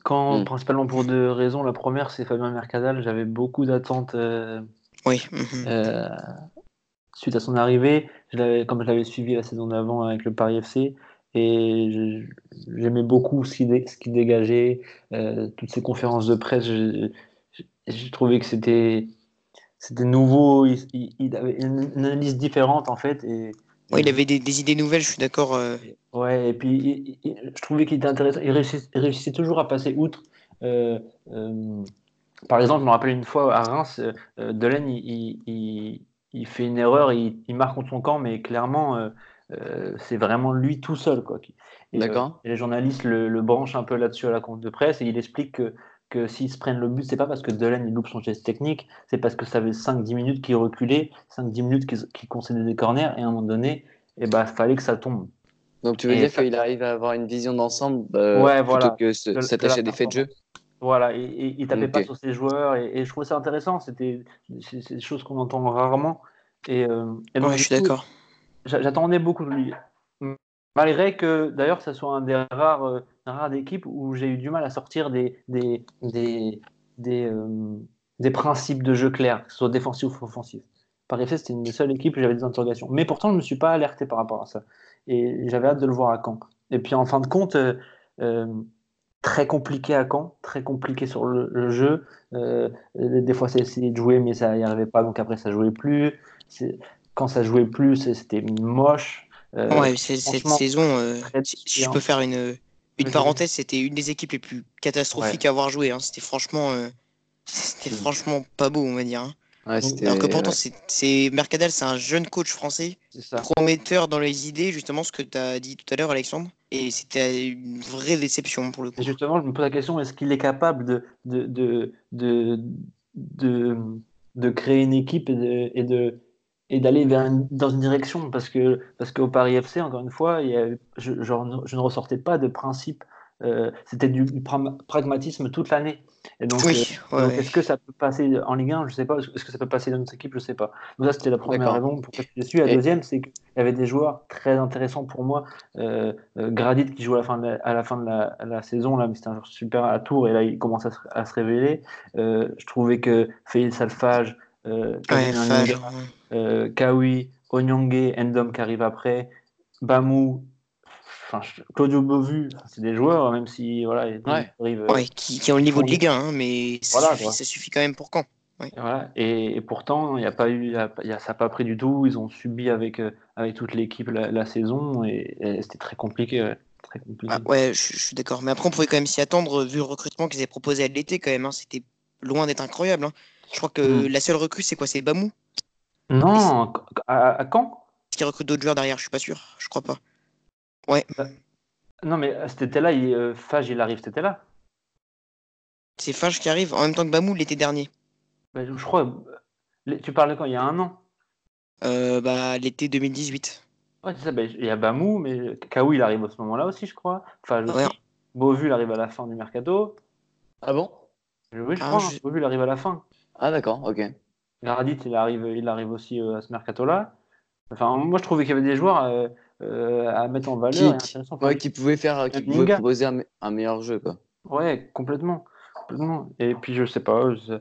Speaker 2: quand, hmm. principalement pour deux raisons. La première, c'est Fabien Mercadal. J'avais beaucoup d'attentes euh,
Speaker 3: oui.
Speaker 2: suite à son arrivée. Je comme je l'avais suivi la saison d'avant avec le Paris FC, et j'aimais beaucoup ce qu'il dégageait, toutes ces conférences de presse. J'ai trouvé que c'était c'était nouveau, il, avait une analyse différente en fait. Et,
Speaker 3: il avait des, idées nouvelles, je suis d'accord. Euh.
Speaker 2: Ouais, et puis je trouvais qu'il était intéressant. Il réussissait, toujours à passer outre. Euh, euh, par exemple, je me rappelle une fois à Reims, Delaine, il, il, fait une erreur, il, marque contre son camp, mais clairement, c'est vraiment lui tout seul. Quoi.
Speaker 1: D'accord.
Speaker 2: et les journalistes le, le branchent un peu là-dessus à la compte de presse et il explique que que s'ils se prennent le but, c'est pas parce que Delaine il loupe son geste technique, c'est parce que ça fait 5-10 minutes qu'il reculait, 5-10 minutes qu'il concédait des corners, et à un moment donné, il eh ben, fallait que ça tombe.
Speaker 1: Donc tu veux dire qu'il arrive à avoir une vision d'ensemble euh, plutôt que s'attacher à des faits de jeu?
Speaker 2: Voilà, et, il tapait pas sur ses joueurs, et, je trouvais ça intéressant, c'était des choses qu'on entend rarement. Et,
Speaker 3: euh, je suis d'accord.
Speaker 2: J'attendais beaucoup de lui. Malgré que, d'ailleurs, ça soit un des rares, euh, rares équipes où j'ai eu du mal à sortir des, des, des, des, euh, des principes de jeu clairs, que ce soit défensif ou offensif. Paris FC, c'était une des seules équipes où j'avais des interrogations. Mais pourtant, je ne me suis pas alerté par rapport à ça. Et j'avais hâte de le voir à Caen. Et puis en fin de compte, euh, très compliqué à Caen, très compliqué sur le, jeu. Des fois, ça essayé de jouer, mais ça n'y arrivait pas, donc après, ça jouait plus. C'est- Quand ça jouait plus, c'est- c'était moche. Euh,
Speaker 3: Ouais, cette saison, euh, si je peux faire une, une parenthèse, c'était une des équipes les plus catastrophiques à avoir joué. hein. C'était franchement, euh, c'était franchement pas beau, on va dire. hein.
Speaker 1: Ouais,
Speaker 3: Alors que pourtant, c'est- Mercadal, c'est un jeune coach français, prometteur dans les idées, justement ce que tu as dit tout à l'heure, Alexandre. Et c'était une vraie déception pour le coup.
Speaker 2: Et justement, je me pose la question est-ce qu'il est capable de, de, de, de, de, de créer une équipe et de, et de et d'aller vers une- dans une direction parce que parce qu'au Paris FC encore une fois il y a- je, je, je ne ressortais pas de principe euh, c'était du, pragmatisme toute l'année. Et donc,
Speaker 3: Oui,
Speaker 2: euh,
Speaker 3: ouais,
Speaker 2: donc,
Speaker 3: ouais.
Speaker 2: est-ce que ça peut passer en Ligue 1 je sais pas. Est-ce que ça peut passer dans notre équipe? Je sais pas. Donc ça c'était la première raison pour laquelle je suis la
Speaker 1: Et-
Speaker 2: deuxième c'est qu'il y avait des joueurs très intéressants pour moi. Euh, euh, Gradit qui joue à la fin de la, à la, fin de la, la saison, là, mais c'était un joueur super à tour et là il commence à se, à se révéler. Je trouvais que Félix Alphage, euh,
Speaker 3: Ouais,
Speaker 2: euh, Kawi, Onyonge, Endom qui arrive après, Bamou, Claudio Bovu, c'est des joueurs, même si voilà, ils
Speaker 1: Ouais.
Speaker 2: arrivent. euh,
Speaker 3: Ouais, qui, qui ont le niveau de Ligue 1, hein, mais ça,
Speaker 2: Voilà,
Speaker 3: suffit,
Speaker 2: quoi.
Speaker 3: ça suffit quand même pour quand
Speaker 2: Voilà. Et, et pourtant, il y a pas eu, il y a- y a- ça n'a pas pris du tout. Ils ont subi avec, euh, avec toute l'équipe la, la saison et, et c'était très compliqué. ouais. Très compliqué.
Speaker 3: Ah, Ouais, je, je suis d'accord. Mais après, on pouvait quand même s'y attendre, vu le recrutement qu'ils avaient proposé à l'été, quand même. hein. C'était loin d'être incroyable. hein. Je crois que
Speaker 2: Mm.
Speaker 3: la seule recrue, c'est quoi? C'est Bamou?
Speaker 2: Non, à, à quand?
Speaker 3: Est-ce qu'il recrute d'autres joueurs derrière Je suis pas sûr. Je crois pas.
Speaker 2: Non, mais cet été-là, il, euh, Fage, il arrive cet été-là.
Speaker 3: C'est Fage qui arrive en même temps que Bamou l'été dernier.
Speaker 2: Ben, je crois. euh, Tu parles de quand? Il y a un an?
Speaker 3: Euh, bah, l'été 2018.
Speaker 2: Ouais, c'est ça. ben, il y a Bamou, mais Kaou, il arrive à ce moment-là aussi, je crois. Fage aussi.
Speaker 3: Ouais.
Speaker 2: Beauvu, il arrive à la fin du mercato.
Speaker 1: Ah bon?
Speaker 2: Oui, je
Speaker 3: Ah,
Speaker 2: crois.
Speaker 3: je-
Speaker 2: hein, Beauvu, il arrive à la fin.
Speaker 1: Ah d'accord, ok.
Speaker 2: Gradit, il arrive, il arrive aussi euh, à ce mercato-là. Enfin, moi, je trouvais qu'il y avait des joueurs euh, euh, à mettre en valeur.
Speaker 1: Qui- Ouais, qui pouvait faire, qui pouvait proposer un, me- un meilleur jeu quoi.
Speaker 2: ouais, complètement. complètement. Et puis, je sais pas. je-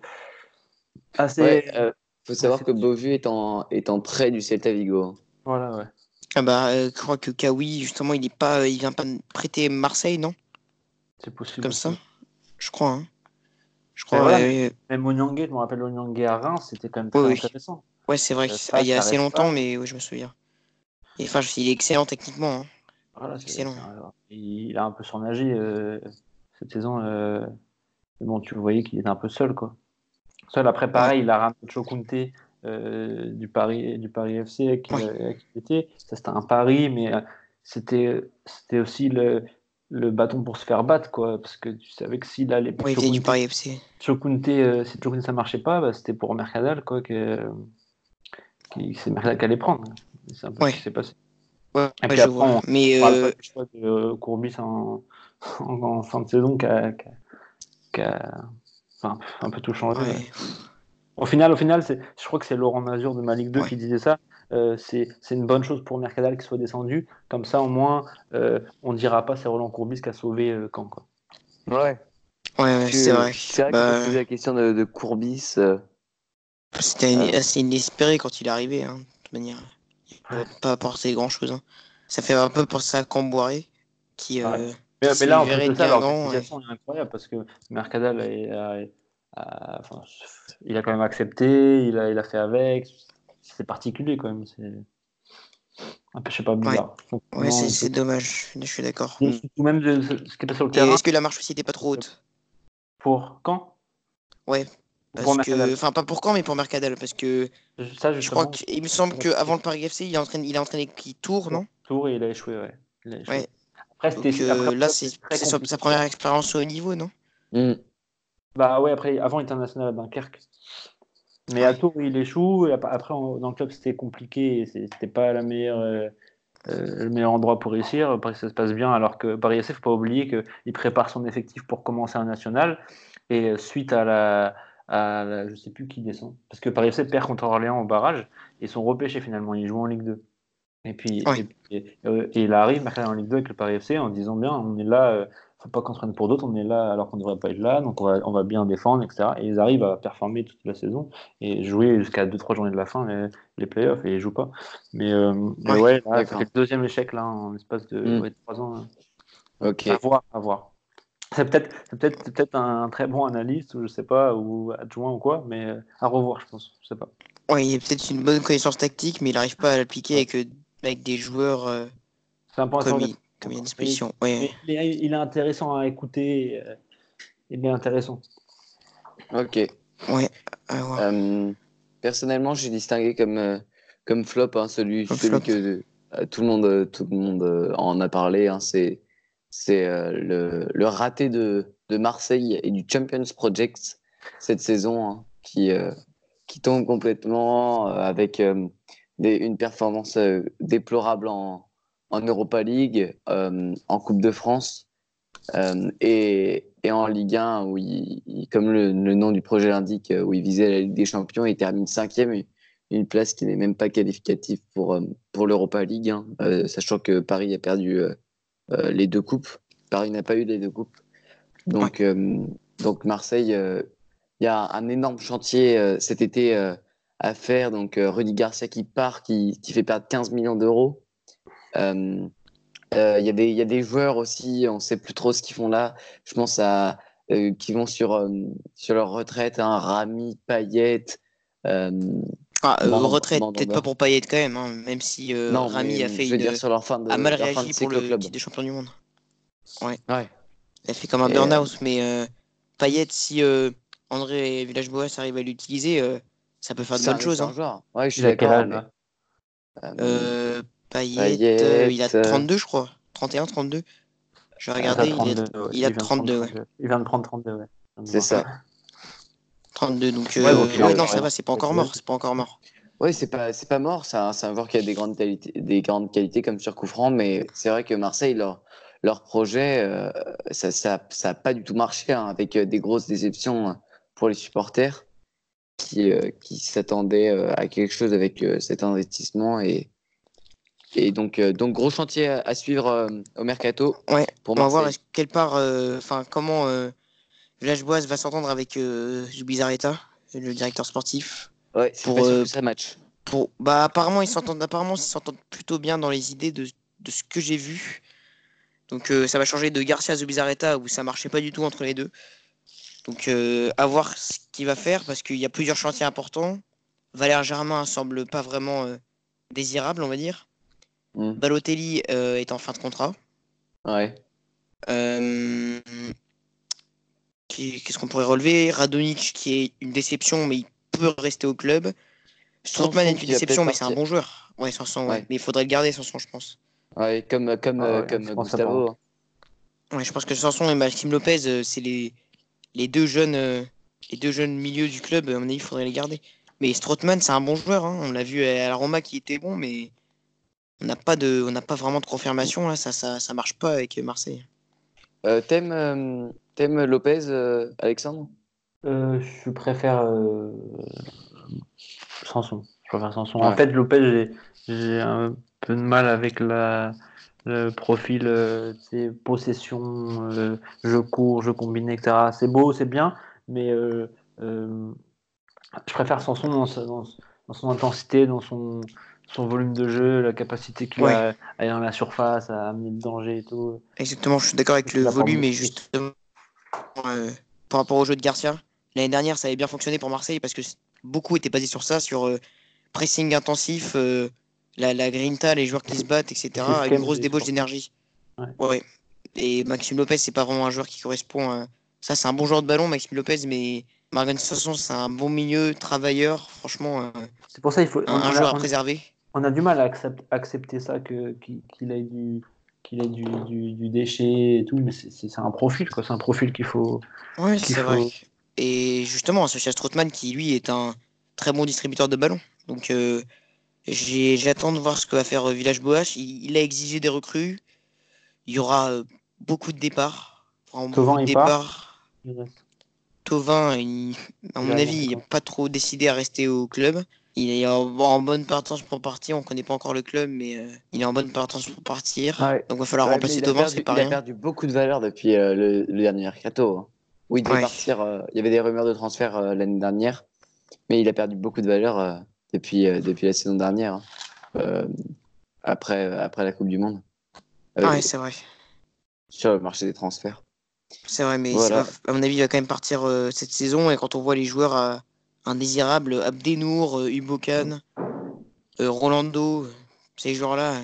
Speaker 2: Assez.
Speaker 1: Ouais, euh, faut savoir que Beauvu est en, est en prêt du Celta Vigo.
Speaker 2: Voilà, ouais.
Speaker 3: Ah bah, euh, je crois que Kawi, justement, il est pas, il vient pas de prêter Marseille, non?
Speaker 2: C'est possible.
Speaker 3: Comme ça. Je crois. Hein. Je crois.
Speaker 2: voilà,
Speaker 3: ouais.
Speaker 2: Même Onyangé, je me rappelle Onyangé à Reims, c'était quand même très
Speaker 3: Oui, oui.
Speaker 2: intéressant.
Speaker 3: Ouais, c'est vrai.
Speaker 2: Euh, ça,
Speaker 3: il y a assez longtemps,
Speaker 2: pas.
Speaker 3: mais oui, je me souviens. Et Fage, il est excellent techniquement. hein.
Speaker 2: Voilà,
Speaker 3: Excellent.
Speaker 2: il a un peu surnagé euh, cette saison. euh, mais bon, tu voyais qu'il était un peu seul, quoi. Seul. Après, pareil, il a ramené Chokunte euh, du Paris, du Paris FC avec qui,
Speaker 3: Ouais.
Speaker 2: avec qui il était. Ça, c'était un pari, mais euh, c'était, c'était aussi le, le bâton pour se faire battre, quoi. Parce que tu savais que s'il allait
Speaker 3: il vient du
Speaker 2: Chokunte-
Speaker 3: Paris FC.
Speaker 2: Chokunte, euh, si Chokunte ça marchait pas, bah, c'était pour Mercadal, quoi, que, qui, c'est Mercadal qui allait prendre. C'est un peu
Speaker 3: Ouais.
Speaker 2: ce qui s'est passé.
Speaker 3: Ouais,
Speaker 2: Et
Speaker 3: ouais,
Speaker 2: puis
Speaker 3: je
Speaker 2: après,
Speaker 3: vois.
Speaker 2: on-
Speaker 3: Mais
Speaker 2: On parle
Speaker 3: euh,
Speaker 2: pas choix de euh, Courbis en, en, en fin de saison qui a, qui a- qui a- enfin, un peu tout changé.
Speaker 3: ouais.
Speaker 2: Au final, au final je crois que c'est Laurent Mazur de Malik 2
Speaker 3: Ouais.
Speaker 2: qui disait ça. Euh, c'est, une bonne chose pour Mercadal qu'il soit descendu. Comme ça, au moins, euh, on ne dira pas c'est Roland Courbis qui a sauvé euh, Caen. Quoi.
Speaker 1: Ouais.
Speaker 3: Ouais, c'est vrai.
Speaker 1: C'est vrai
Speaker 3: Bah,
Speaker 1: que tu posé la question de, de Courbis. euh,
Speaker 3: C'était
Speaker 1: Euh.
Speaker 3: assez inespéré quand il est arrivé, hein, de toute manière. Il n'a pas apporté grand chose. Ça fait un peu penser à Camboiré, qui. euh,
Speaker 2: Ouais. Mais,
Speaker 3: qui
Speaker 2: mais là, en
Speaker 3: viré
Speaker 2: ça, l'organisation est incroyable parce que Mercadal est- a- a- enfin, il a quand même accepté, il a, il a fait avec. C'est particulier quand même. C'est un peu, je sais pas, bizarre.
Speaker 3: Ouais,
Speaker 2: non,
Speaker 3: c'est- dommage. Je suis d'accord.
Speaker 2: Surtout même de ce ce qui est passé sur le terrain
Speaker 3: est-ce que la marche aussi n'était pas trop haute?
Speaker 2: Pour quand?
Speaker 3: Ouais.
Speaker 2: Pour
Speaker 3: Parce
Speaker 2: Mercadal.
Speaker 3: que, enfin, pas pour quand, mais pour Mercadal, parce que
Speaker 2: Ça,
Speaker 3: je crois qu'il me semble qu'avant le Paris FC, il a entraîné, il a entraîné qui? Tourne, non?
Speaker 2: Tour et il a échoué, ouais. Il a échoué.
Speaker 3: Ouais.
Speaker 2: Après, c'était
Speaker 3: euh,
Speaker 2: après,
Speaker 3: là, c'est sa première expérience au haut niveau, non?
Speaker 1: Hmm.
Speaker 2: Bah ouais, après, avant, il était international à Dunkerque. Mais à Tours, il échoue. Et après, dans le club, c'était compliqué. C'était pas la meilleure, euh, euh, le meilleur endroit pour réussir. Après, ça se passe bien. Alors que Paris FC, faut pas oublier qu'il prépare son effectif pour commencer un national. Et euh, suite à la, à la- Je sais plus qui descend. Parce que Paris FC perd contre Orléans au barrage. Et ils sont repêchés finalement. Ils jouent en Ligue 2. Et puis,
Speaker 3: Ouais.
Speaker 2: et, et- et il arrive, en Ligue 2 avec le Paris FC en disant bien, on est là, faut pas qu'on se prenne pour d'autres, on est là alors qu'on devrait pas être là, donc on va, on va bien défendre, etc. Et ils arrivent à performer toute la saison et jouer jusqu'à 2-3 journées de la fin les, les playoffs et ils jouent pas. Mais, euh, mais ouais, là, fait le deuxième échec là en l'espace de
Speaker 1: Mm.
Speaker 2: ouais, 3 ans. hein.
Speaker 1: Ok.
Speaker 2: À voir, à voir. C'est peut-être c'est c'est peut-être un très bon analyste, ou je sais pas, ou adjoint ou quoi, mais euh, à revoir, je pense. Je sais pas.
Speaker 3: Ouais, il a peut-être une bonne connaissance tactique, mais il n'arrive pas à l'appliquer avec, euh, avec des joueurs euh,
Speaker 2: C'est un point
Speaker 3: il, comme il disposition.
Speaker 2: Mais il est, il est intéressant à écouter. euh, Il est intéressant.
Speaker 1: Ok.
Speaker 3: Ouais.
Speaker 1: Euh, personnellement, j'ai distingué comme, euh, comme flop hein, celui,
Speaker 3: Comme
Speaker 1: celui
Speaker 3: flop.
Speaker 1: que euh, tout le monde, tout le monde euh, en a parlé. hein, c'est c'est euh, le, le raté de, de Marseille et du Champions Project cette saison hein, qui, euh, qui tombe complètement euh, avec euh, des, une performance euh, déplorable en, en Europa League, euh, en Coupe de France euh, et, et en Ligue 1 où il, il- comme le, le nom du projet l'indique, euh, où il visait la Ligue des Champions, il termine cinquième, une- place qui n'est même pas qualificative pour, pour l'Europa League, hein, euh, sachant que Paris a perdu les deux coupes. Paris n'a pas eu les deux coupes. Donc, donc Marseille, il y a un énorme chantier cet été à faire. Donc Rudy Garcia qui part, qui, qui fait perdre 15 millions d'euros. Euh, euh, Il y, a des- il y a des joueurs aussi, on ne sait plus trop ce qu'ils font là. Je pense à euh, qui vont sur, euh, sur leur retraite, hein, Rami, Payet. euh,
Speaker 3: Ah, euh,
Speaker 1: Mandanda-
Speaker 3: retraite, peut-être pas pour Payet quand même, hein, même si euh,
Speaker 1: non,
Speaker 3: Rami
Speaker 1: mais
Speaker 3: a fait une,
Speaker 1: dire sur leur fin de,
Speaker 3: a mal
Speaker 1: leur fin de
Speaker 3: réagi pour le
Speaker 1: club.
Speaker 3: titre de champion du monde.
Speaker 1: Ouais.
Speaker 3: Il a fait comme un
Speaker 1: Et,
Speaker 3: burn-out, mais euh, Payet, si euh, André Villas-Boas arrive à l'utiliser, euh, ça peut faire de bonnes choses. Hein.
Speaker 1: Ouais, je suis d'accord. mais,
Speaker 2: là?
Speaker 3: Payet,
Speaker 1: Payet,
Speaker 3: euh, il a
Speaker 1: euh,
Speaker 3: 32, je crois. 31, 32. Je vais regarder, il, est-
Speaker 2: 32, ouais.
Speaker 3: il a
Speaker 2: vient de
Speaker 3: 32, ouais.
Speaker 2: 32. Il vient de prendre 32, ouais.
Speaker 1: c'est ça.
Speaker 3: 32, donc,
Speaker 2: Ouais,
Speaker 3: euh,
Speaker 2: donc, euh,
Speaker 3: non, ça
Speaker 2: ouais.
Speaker 3: va, c'est pas encore mort, c'est pas encore mort.
Speaker 1: Oui, c'est pas, c'est pas mort. C'est un, c'est un joueur qui a des grandes qualités, des grandes qualités comme sur coup franc, mais c'est vrai que Marseille, leur, leur projet, euh, ça, ça, ça a pas du tout marché, hein, avec euh, des grosses déceptions euh, pour les supporters qui, euh, qui s'attendaient euh, à quelque chose avec euh, cet investissement et, et donc, euh, donc gros chantier à, à suivre euh, au mercato
Speaker 3: Ouais,
Speaker 1: pour
Speaker 3: on va voir quelle part, euh, enfin, comment euh, Villas-Boas va s'entendre avec Zubizarreta, le directeur sportif.
Speaker 1: Ouais,
Speaker 3: pour,
Speaker 1: pas ça match.
Speaker 3: Pour, bah, apparemment, ils s'entendent, apparemment, ils s'entendent plutôt bien dans les idées de, de ce que j'ai vu. Donc, ça va changer de Garcia à Zubizarreta où ça marchait pas du tout entre les deux. Donc, à voir ce qu'il va faire parce qu'il y a plusieurs chantiers importants. Valère Germain semble pas vraiment désirable, on va dire.
Speaker 1: Mm.
Speaker 3: Balotelli euh, est en fin de contrat.
Speaker 1: Ouais.
Speaker 3: Euh, qui- Qu'est-ce qu'on pourrait relever? Radonic qui est une déception, mais il peut rester au club. Strootman est une déception, mais c'est un bon joueur. Ouais, Sanson, ouais.
Speaker 1: Ouais.
Speaker 3: Mais il faudrait le garder, Sanson, je pense.
Speaker 1: Ouais, comme, comme,
Speaker 2: Ah
Speaker 1: euh,
Speaker 2: ouais,
Speaker 1: comme
Speaker 2: je pense que ça
Speaker 1: Gustavo.
Speaker 3: Ouais, je pense que Sanson et Maxime Lopez, c'est les, les deux jeunes les deux jeunes milieux du club. À mon avis, il faudrait les garder. Mais Strootman, c'est un bon joueur. hein. On l'a vu à la Roma qui était bon, mais on n'a pas de, on n'a pas vraiment de confirmation là. Ça, ça, ça marche pas avec Marseille.
Speaker 1: Euh, T'aimes euh, t'aimes Lopez, euh, Alexandre?
Speaker 2: Euh, je préfère euh, Sanson. Je préfère Sanson.
Speaker 1: Ouais.
Speaker 2: En fait, Lopez, j'ai- j'ai un peu de mal avec la, le profil euh, sais, possession, euh, je cours, je combine, etc. C'est beau, c'est bien, mais euh, euh, je préfère Sanson dans, sa- dans, dans son intensité, dans son, son volume de jeu, la capacité qu'il a à aller dans la surface, à amener le danger et tout.
Speaker 3: Exactement, je suis d'accord avec le volume et justement euh, par rapport au jeu de Garcia. L'année dernière, ça avait bien fonctionné pour Marseille parce que beaucoup étaient basés sur ça, sur euh, pressing intensif, euh, la, la grinta, les joueurs qui se battent, etc. Avec une grosse débauche d'énergie.
Speaker 2: Ouais.
Speaker 3: Ouais. Et Maxime Lopez, c'est pas vraiment un joueur qui correspond à. Ça, c'est un bon joueur de ballon, Maxime Lopez, mais Margan Sanson, c'est un bon milieu, travailleur, franchement, euh,
Speaker 2: C'est pour ça qu'il faut.
Speaker 3: un, joueur à
Speaker 2: on-
Speaker 3: préserver.
Speaker 2: on a du mal à accept- accepter ça que qu'il ait du qu'il ait du, du, du déchet et tout, mais c'est- un profil quoi, c'est un profil qu'il faut.
Speaker 3: Oui, c'est
Speaker 2: faut-
Speaker 3: vrai. Et justement, à Strootman, qui lui est un très bon distributeur de ballons. Donc, euh, j'attends de voir ce que va faire euh, Village Boas. Il, il a exigé des recrues. Il y aura beaucoup de départs. Beaucoup de
Speaker 2: part
Speaker 3: départs. Tovin, il- à mon avis, il n'est pas trop décidé à rester au club. Il est en, en bonne partance pour partir. On connaît pas encore le club, mais euh, il est en bonne partance pour partir.
Speaker 2: Ouais.
Speaker 3: Donc il va falloir
Speaker 1: Ouais,
Speaker 3: remplacer c'est pas
Speaker 1: Il a perdu beaucoup de valeur depuis euh, le, le dernier mercato. hein. Où il devait partir. euh, il y avait des rumeurs de transfert l'année dernière, mais il a perdu beaucoup de valeur depuis, depuis la saison dernière, hein. Après, après la Coupe du Monde, Avec-
Speaker 3: Ouais, c'est vrai.
Speaker 1: sur le marché des transferts.
Speaker 3: C'est vrai, mais
Speaker 1: Voilà.
Speaker 3: à mon avis, il va quand même partir euh, cette saison. Et quand on voit les joueurs euh, indésirables, Abdenour, euh, Ubokan, euh, Rolando, ces joueurs-là,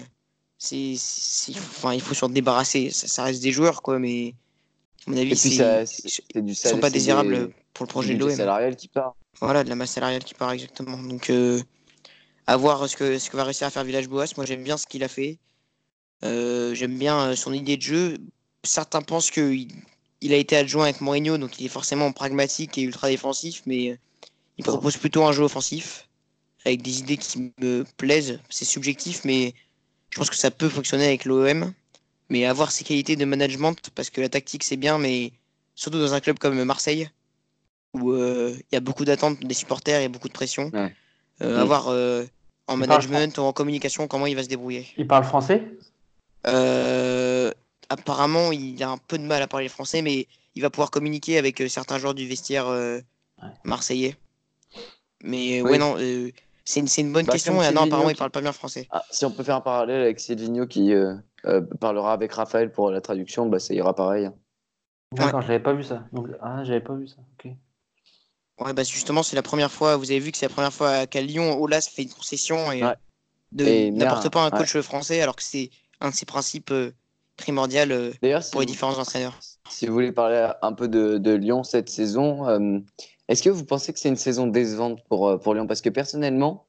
Speaker 3: c'est, c'est- enfin, il faut s'en débarrasser. Ça, ça reste des joueurs, quoi, mais à mon avis, c'est- ils sont pas
Speaker 1: des-
Speaker 3: désirables pour le projet de l'OM.
Speaker 1: salarial qui part.
Speaker 3: Voilà, de la masse salariale qui part exactement. Donc, à voir ce que, ce que va réussir à faire Village Boas. Moi, j'aime bien ce qu'il a fait. J'aime bien son idée de jeu. Certains pensent qu'il il a été adjoint avec Mourinho, donc il est forcément pragmatique et ultra défensif, mais euh, il propose plutôt un jeu offensif avec des idées qui me plaisent. C'est subjectif, mais je pense que ça peut fonctionner avec l'OM. Mais avoir ses qualités de management, parce que la tactique c'est bien, mais surtout dans un club comme Marseille, où euh, il y a beaucoup d'attentes des supporters et beaucoup de pression.
Speaker 1: Ouais.
Speaker 3: Euh. Avoir euh, en
Speaker 2: Il
Speaker 3: management ou en communication comment il va se débrouiller.
Speaker 2: Il parle français?
Speaker 3: Apparemment, il a un peu de mal à parler français, mais il va pouvoir communiquer avec euh, certains joueurs du vestiaire euh,
Speaker 2: Ouais.
Speaker 3: marseillais. Mais euh,
Speaker 1: Oui.
Speaker 3: ouais, non, euh, c'est une, bonne
Speaker 1: Bah,
Speaker 3: question. Et, non, apparemment, il
Speaker 1: qui-
Speaker 3: parle pas bien français.
Speaker 1: Ah, si on peut faire un parallèle avec Silvino qui euh, euh, parlera avec Raphaël pour la traduction, bah, ça ira pareil. hein.
Speaker 2: D'accord, j'avais pas vu ça. Donc, ah, j'avais pas vu ça. Ok.
Speaker 3: Ouais, bah justement, c'est la première fois, vous avez vu que c'est la première fois qu'à Lyon, Olas fait une concession et
Speaker 1: Ouais. Et
Speaker 3: n'apporte pas un
Speaker 1: ouais.
Speaker 3: coach français, alors que c'est un de ses principes primordiaux euh,
Speaker 1: si
Speaker 3: pour les
Speaker 1: vous-
Speaker 3: différents entraîneurs.
Speaker 1: Si vous voulez parler un peu de, de Lyon cette saison, euh, est-ce que vous pensez que c'est une saison décevante pour, euh, pour Lyon? Parce que personnellement,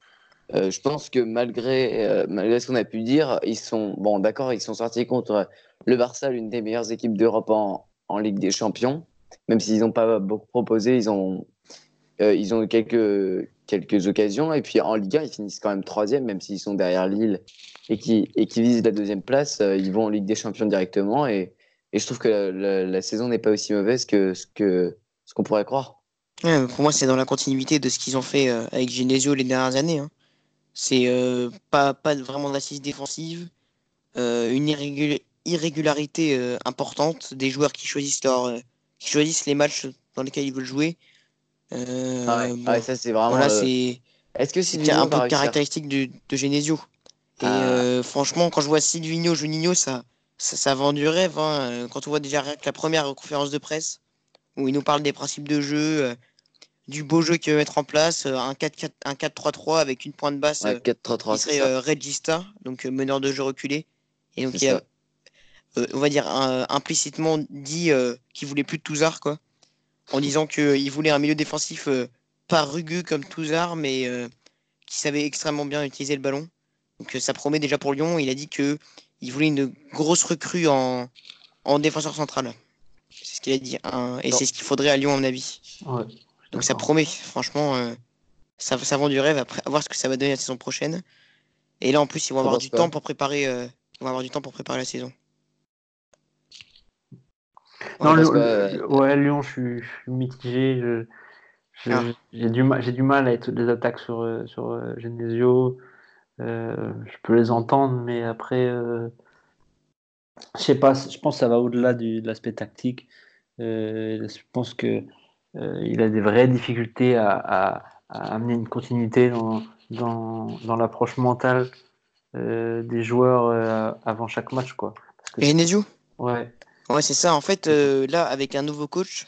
Speaker 1: euh, je pense que malgré, euh, malgré ce qu'on a pu dire, ils sont, bon, d'accord, ils sont sortis contre le Barça, l'une des meilleures équipes d'Europe en, en Ligue des Champions. Même s'ils n'ont pas beaucoup proposé, ils ont, ils ont eu quelques, quelques occasions. Et puis en Ligue 1, ils finissent quand même troisième, même s'ils sont derrière Lille et qui, et qui visent la deuxième place. euh, ils vont en Ligue des Champions directement. Et, et je trouve que la, la- la saison n'est pas aussi mauvaise que ce que ce qu'on pourrait croire.
Speaker 3: Ouais, pour moi, c'est dans la continuité de ce qu'ils ont fait euh, avec Genesio les dernières années. hein. C'est euh, pas, pas vraiment d'assise défensive, euh, une irrégul- irrégularité euh, importante, des joueurs qui choisissent, leur, qui choisissent les matchs dans lesquels ils veulent jouer.
Speaker 1: Ah ouais,
Speaker 3: bon,
Speaker 1: Ah ouais, ça c'est vraiment.
Speaker 3: voilà,
Speaker 1: Est-ce que
Speaker 3: c'est un peu caractéristique de, de Genesio. Et
Speaker 1: Ah.
Speaker 3: euh, franchement, quand je vois Silvino, Juninho, ça, ça, ça vend du rêve. hein. Euh, Quand on voit déjà rien que la première conférence de presse, où il nous parle des principes de jeu, euh, du beau jeu qu'il veut mettre en place, euh, un 4-4 un 4-3-3 avec une pointe basse
Speaker 1: Ouais,
Speaker 3: euh,
Speaker 1: 4-3-3,
Speaker 3: qui
Speaker 1: c'est
Speaker 3: serait Regista, donc meneur de jeu reculé. Et donc il a, euh, on va dire, implicitement dit euh, qu'il voulait plus de Touzard, quoi. En disant qu'il voulait un milieu défensif euh, pas rugueux comme Touzard, mais euh, qui savait extrêmement bien utiliser le ballon. Donc ça promet déjà pour Lyon. Il a dit que il voulait une grosse recrue en, en défenseur central. C'est ce qu'il a dit. hein, et c'est ce qu'il faudrait à Lyon, à mon avis.
Speaker 2: Ouais.
Speaker 3: Donc ça promet, franchement, euh, ça, ça vend du rêve. Après, à voir ce que ça va donner la saison prochaine. Et là, en plus, ils vont avoir du temps pour préparer. euh, ils vont avoir du temps pour préparer la saison.
Speaker 2: Non,
Speaker 1: parce
Speaker 2: Lyon,
Speaker 1: que-
Speaker 2: ouais, Lyon, je suis, je suis mitigé.
Speaker 3: Ah.
Speaker 2: J'ai du, du mal à être les attaques sur, sur euh, Genesio. Euh, je peux les entendre, mais après, euh, je sais pas, je pense que ça va au-delà de l'aspect tactique. Euh, je pense que euh, il a des vraies difficultés à, à- à amener une continuité dans, dans, dans l'approche mentale euh, des joueurs avant chaque match. Quoi.
Speaker 3: Genesio
Speaker 2: ouais.
Speaker 3: Ouais, c'est ça. En fait, là, avec un nouveau coach,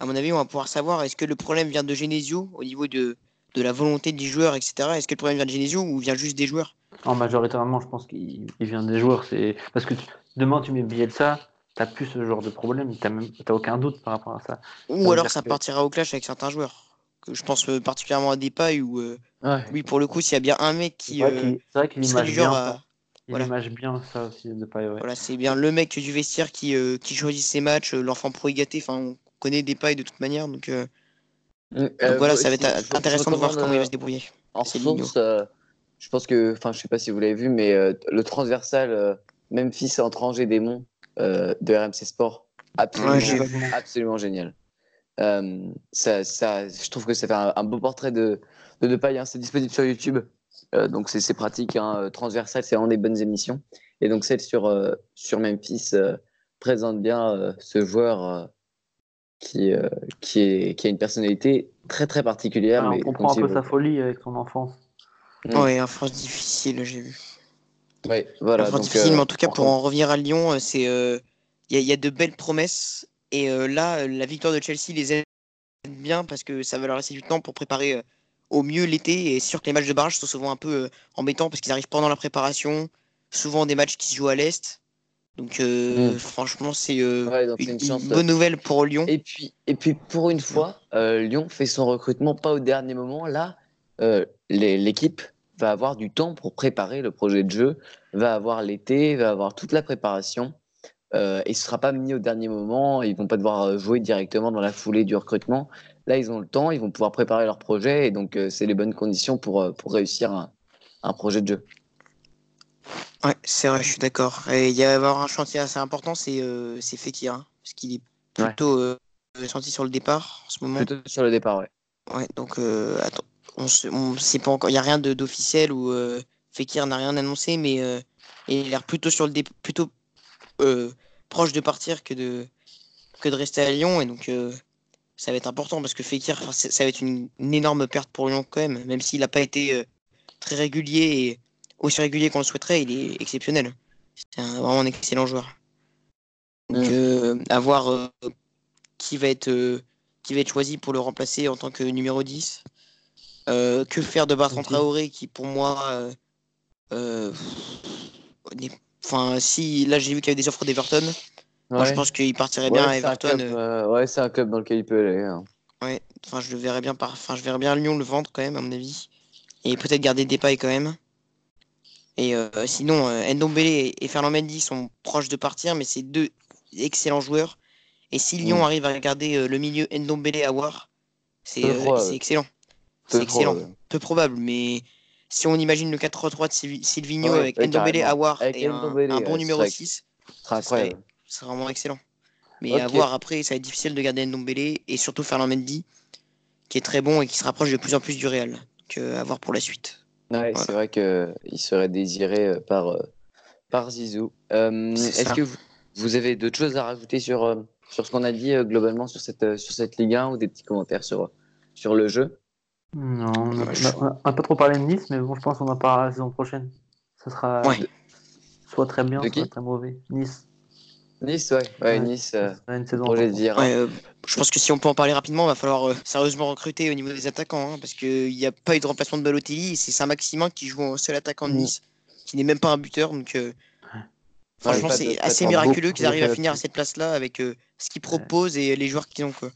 Speaker 3: à mon avis, on va pouvoir savoir est-ce que le problème vient de Genesio au niveau de, de la volonté du joueur, etc. Est-ce que le problème vient de Genesio ou vient juste des joueurs?
Speaker 2: En majoritairement, je pense qu'il il vient des joueurs. C'est parce que tu- demain tu mets Bielsa, t'as plus ce genre de problème. T'as même aucun doute par rapport à ça.
Speaker 3: Ou alors ça
Speaker 2: que-
Speaker 3: partira au clash avec certains joueurs. Que je pense euh, particulièrement à Depay où, euh,
Speaker 1: Ouais.
Speaker 3: oui, pour le coup, s'il y a bien un mec qui, euh,
Speaker 2: qu'il c'est vrai qu'il
Speaker 3: qui serait
Speaker 2: image bien.
Speaker 3: à-.
Speaker 2: Il
Speaker 3: voilà.
Speaker 2: image bien ça aussi de pas. Ouais.
Speaker 3: Voilà, c'est bien le mec du vestiaire qui, euh, qui choisit ses matchs, euh, l'enfant pro gâté. Enfin, on connaît Depay de toute manière. Donc, euh, donc
Speaker 1: Euh,
Speaker 3: voilà,
Speaker 1: moi,
Speaker 3: ça va être
Speaker 1: je-
Speaker 3: intéressant
Speaker 1: je
Speaker 3: de voir comment il va
Speaker 1: euh,
Speaker 3: se débrouiller.
Speaker 1: En source, euh, je pense que, enfin, je sais pas si vous l'avez vu, mais euh, le transversal Memphis entre Angers Démon de RMC Sport, absolument,
Speaker 3: Ouais,
Speaker 1: absolument génial. Ça, ça, je trouve que ça fait un, beau portrait de, de Depay. Hein. C'est disponible sur YouTube. Donc c'est pratique, hein. transversal, c'est vraiment des bonnes émissions. Et donc celle sur, sur Memphis présente bien ce joueur qui, qui, est, qui a une personnalité très très particulière.
Speaker 2: on comprend un peu sa folie avec son enfance.
Speaker 3: Mm. Ouais, enfance difficile, j'ai vu.
Speaker 1: Ouais, voilà.
Speaker 3: Enfance difficile, mais en tout cas, pour en revenir à Lyon, c'est il y, y, a de belles promesses. Et là, la victoire de Chelsea les aide bien parce que ça va leur laisser du temps pour préparer au mieux l'été. Et c'est sûr que les matchs de barrage sont souvent un peu embêtants parce qu'ils arrivent pendant la préparation. Souvent des matchs qui se jouent à l'Est. Donc euh, mm. franchement, c'est une, bonne nouvelle pour Lyon.
Speaker 1: Et puis, et puis pour une fois, euh, Lyon fait son recrutement pas au dernier moment. Là, euh, l'équipe va avoir du temps pour préparer le projet de jeu, va avoir l'été, va avoir toute la préparation. et ce sera pas mis au dernier moment. Ils vont pas devoir jouer directement dans la foulée du recrutement. Là, ils ont le temps, ils vont pouvoir préparer leur projet et donc c'est les bonnes conditions pour, pour réussir un, un projet de jeu.
Speaker 3: Ouais, c'est vrai, je suis d'accord. Et il y a avoir un chantier assez important, c'est euh, Fekir, hein, parce qu'il est plutôt euh, senti sur le départ en ce moment.
Speaker 1: Plutôt sur le départ, ouais.
Speaker 3: Ouais, donc euh, attends, on, on sait pas encore, il y a rien d'officiel ou euh, Fekir n'a rien annoncé, mais il a l'air plutôt sur le dé plutôt proche de partir que de que de rester à Lyon, et donc ça va être important parce que Fekir, ça va être une, une, énorme perte pour Lyon quand même, même s'il n'a pas été très régulier et aussi régulier qu'on le souhaiterait, il est exceptionnel. C'est vraiment un excellent joueur. Donc, mm. euh, à voir euh, qui, va être, euh, qui va être choisi pour le remplacer en tant que numéro 10. que faire de Bertrand Traoré, qui pour moi. Enfin, si là j'ai vu qu'il y avait des offres d'Everton. Moi, je pense qu'il partirait bien à Everton.
Speaker 1: ouais, c'est un club dans lequel il peut aller. Hein.
Speaker 3: Ouais, enfin, je le verrais bien par... enfin, je verrais bien Lyon le vendre quand même, à mon avis. Et peut-être garder Depay quand même. Et euh, sinon, euh, Ndombele et Ferland Mendy sont proches de partir, mais c'est deux excellents joueurs. Et si Lyon mm. arrive à regarder euh, le milieu Ndombele Awar, c'est excellent. C'est excellent. Peu probable, mais si on imagine le 4-3-3 de Silvino avec Ndombele Awar et un, bon numéro 6, c'est vraiment excellent. Mais à voir après, ça va être difficile de garder Ndombele et surtout Ferland Mendy, qui est très bon et qui se rapproche de plus en plus du Real. Donc à voir pour la suite.
Speaker 1: Ouais, c'est vrai qu'il serait désiré euh, par, euh, par Zizou. Euh, est-ce que vous, vous avez d'autres choses à rajouter sur, sur ce qu'on a dit globalement sur cette, sur cette Ligue 1 ou des petits commentaires sur, sur le jeu?
Speaker 2: Non, on n'a pas trop parlé de Nice, mais bon, je pense qu'on en parlera la saison prochaine. Ce sera soit très bien, soit très mauvais. Nice.
Speaker 1: Nice, ouais, ouais, Nice, euh,
Speaker 2: une saison
Speaker 3: dire. Euh, je pense que si on peut en parler rapidement, il va falloir euh, sérieusement recruter au niveau des attaquants, hein, parce qu'il n'y a pas eu de remplacement de Balotelli, c'est Saint-Maximin qui joue en seul attaquant de mm. Nice, qui n'est même pas un buteur, donc franchement c'est assez miraculeux qu'ils arrivent à finir à cette place-là avec ce qu'ils proposent et les joueurs qu'ils ont. Quoi.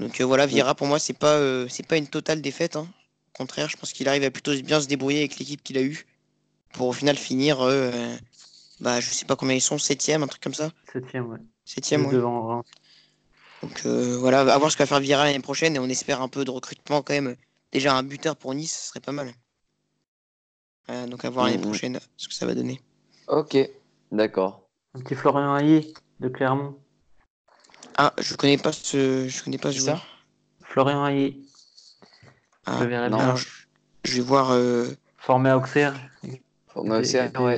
Speaker 3: Donc voilà, Vieira pour moi c'est pas c'est pas une totale défaite, hein. au contraire, je pense qu'il arrive à plutôt bien se débrouiller avec l'équipe qu'il a eue pour au final finir bah, je sais pas combien ils sont, septième, un truc comme ça.
Speaker 2: Septième, ouais.
Speaker 3: Septième, ouais. Devant Donc euh, voilà, à voir ce que va faire Vieira l'année prochaine et on espère un peu de recrutement quand même. Déjà un buteur pour Nice, ce serait pas mal. Euh, donc à voir l'année mmh. prochaine ce que ça va donner.
Speaker 1: Ok, d'accord.
Speaker 2: Un petit Florian Hayé de Clermont.
Speaker 3: Ah, je connais pas ce, je connais pas ce joueur.
Speaker 2: Florian Hayé.
Speaker 3: Ah, non, je... vais voir. Euh...
Speaker 2: Formé à Auxerre.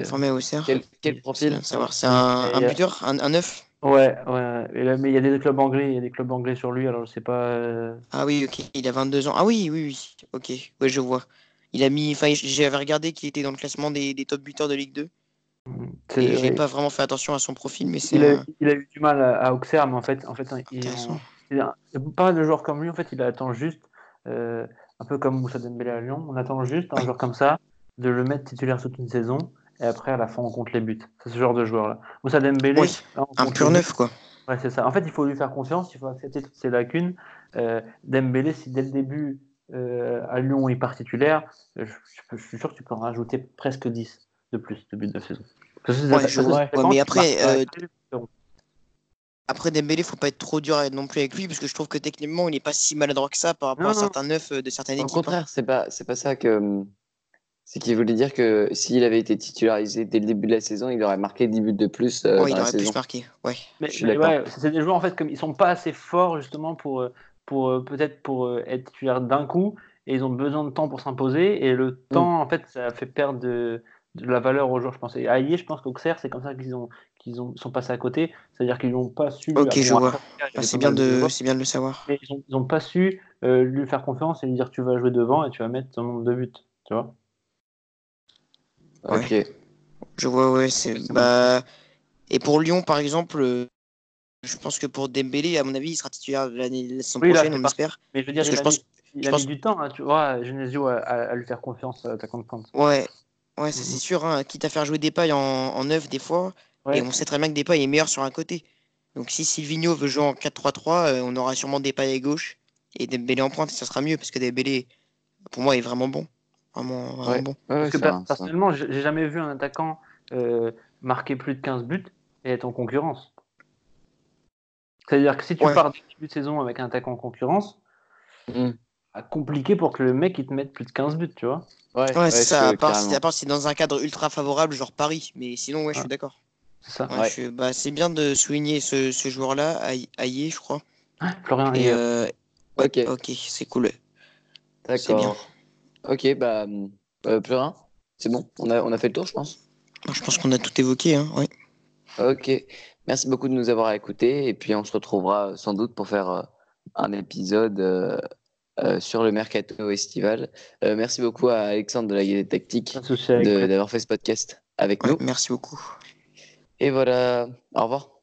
Speaker 3: Formé au CR.
Speaker 1: Quel, quel profil
Speaker 3: savoir. C'est un, un, buteur, un, un neuf
Speaker 2: Ouais, ouais. mais il y a des clubs anglais, il y a des clubs anglais sur lui, alors je sais pas. Euh.
Speaker 3: Ah oui, ok. Il a 22 ans. Ah oui, oui, oui. Ok. Ouais, je vois. Il a mis. Enfin, j'avais regardé qu'il était dans le classement des, des top buteurs de Ligue 2. Et j'ai pas vraiment fait attention à son profil, mais c'est.
Speaker 2: Il, a, il a eu du mal à, Auxerre, mais en fait, en fait, il, il, a, pas mal de joueurs comme lui. En fait, il attend juste, euh, un peu comme Moussa Dembélé à Lyon. On attend juste un joueur comme ça de le mettre titulaire toute une saison et après à la fin on compte les buts. C'est ce genre de joueur là. Moussa Dembélé,
Speaker 3: un pur neuf quoi.
Speaker 2: Ouais, c'est ça. En fait, il faut lui faire confiance, il faut accepter toutes ses lacunes. Euh, Dembélé, si dès le début euh, à Lyon il part titulaire, euh, je, suis sûr que tu peux en rajouter presque 10 de plus de buts de saison.
Speaker 3: mais après, après Dembélé, faut pas être trop dur non plus avec lui parce que je trouve que techniquement il n'est pas si maladroit que ça par rapport à certains neufs de certaines équipes.
Speaker 1: Au contraire, c'est pas c'est pas ça que C'est qu'il voulait dire que s'il avait été titularisé dès le début de la saison, il aurait marqué 10 buts de plus. euh, dans
Speaker 3: il aurait plus marqué. Ouais.
Speaker 2: Mais, ouais, c'est des joueurs en fait comme ils sont pas assez forts justement pour euh, pour euh, peut-être pour être titulaires d'un coup et ils ont besoin de temps pour s'imposer et le
Speaker 1: Mm.
Speaker 2: temps en fait ça fait perdre de, de la valeur aux joueurs je pense et à Aïe, je pense qu'Auxerre c'est comme ça qu'ils ont qu'ils ont sont passés à côté c'est-à-dire qu'ils n'ont pas su lui-
Speaker 3: Ok, je vois. Bah,
Speaker 2: avait
Speaker 3: c'est bien, de... c'est bien de le savoir.
Speaker 2: ils ont, ils ont pas su euh, lui faire confiance et lui dire tu vas jouer devant et tu vas mettre ton nombre de buts tu vois
Speaker 1: Ok.
Speaker 3: Je vois, ouais. C'est... Bah... Et pour Lyon, par exemple, euh, je pense que pour Dembélé, à mon avis, il sera titulaire l'année la saison
Speaker 2: Oui,
Speaker 3: prochaine, on espère.
Speaker 2: mais je veux dire
Speaker 3: Parce que je pense-
Speaker 2: mis, il
Speaker 3: je
Speaker 2: a
Speaker 3: pense-
Speaker 2: mis du temps hein, tu vois Genesio à, à- lui faire confiance à de pointe
Speaker 3: Ouais, ouais, ça
Speaker 2: Mhm.
Speaker 3: c'est sûr. Hein. Quitte à faire jouer Depay en, en neuf des fois,
Speaker 2: Ouais.
Speaker 3: et on sait très bien que Depay est meilleur sur un côté. Donc si Silvino veut jouer en 4-3-3, euh, on aura sûrement Depay à gauche et Dembélé en pointe, et ça sera mieux parce que Dembélé, pour moi, est vraiment bon. Vraiment, vraiment
Speaker 1: Ouais.
Speaker 3: bon.
Speaker 1: Ouais,
Speaker 2: Parce que personnellement, j'ai jamais vu un attaquant euh, marquer plus de 15 buts et être en concurrence. C'est-à-dire que si tu
Speaker 3: Ouais.
Speaker 2: pars du début de saison avec un attaquant en concurrence,
Speaker 1: Mm.
Speaker 2: ah, compliqué pour que le mec il te mette plus de 15 buts, tu vois.
Speaker 1: Ouais,
Speaker 3: Ouais, c'est ça, à part, si, à part si dans un cadre ultra favorable, genre Paris. Mais sinon, ouais, je
Speaker 2: Ah.
Speaker 3: suis d'accord.
Speaker 2: C'est ça.
Speaker 3: Ouais,
Speaker 1: Ouais.
Speaker 3: je suis- bah, c'est bien de souligner ce, ce joueur-là, Aïe, Aïe, je crois.
Speaker 2: Florian
Speaker 3: Et
Speaker 2: Ayer.
Speaker 3: euh,
Speaker 1: Ok,
Speaker 3: ouais, ok, c'est cool. c'est bien.
Speaker 1: d'accord. Ok, bah, euh, plus rien C'est bon on a, on a fait le tour, je pense.
Speaker 3: Je pense qu'on a tout évoqué. Hein. ouais.
Speaker 1: Ok, merci beaucoup de nous avoir écoutés et puis on se retrouvera sans doute pour faire euh, un épisode euh, euh, sur le mercato estival. Euh, merci beaucoup à Alexandre de la Guillet Tactique d'avoir fait ce podcast avec
Speaker 3: Ouais,
Speaker 1: nous.
Speaker 3: merci beaucoup.
Speaker 1: Et voilà, au revoir.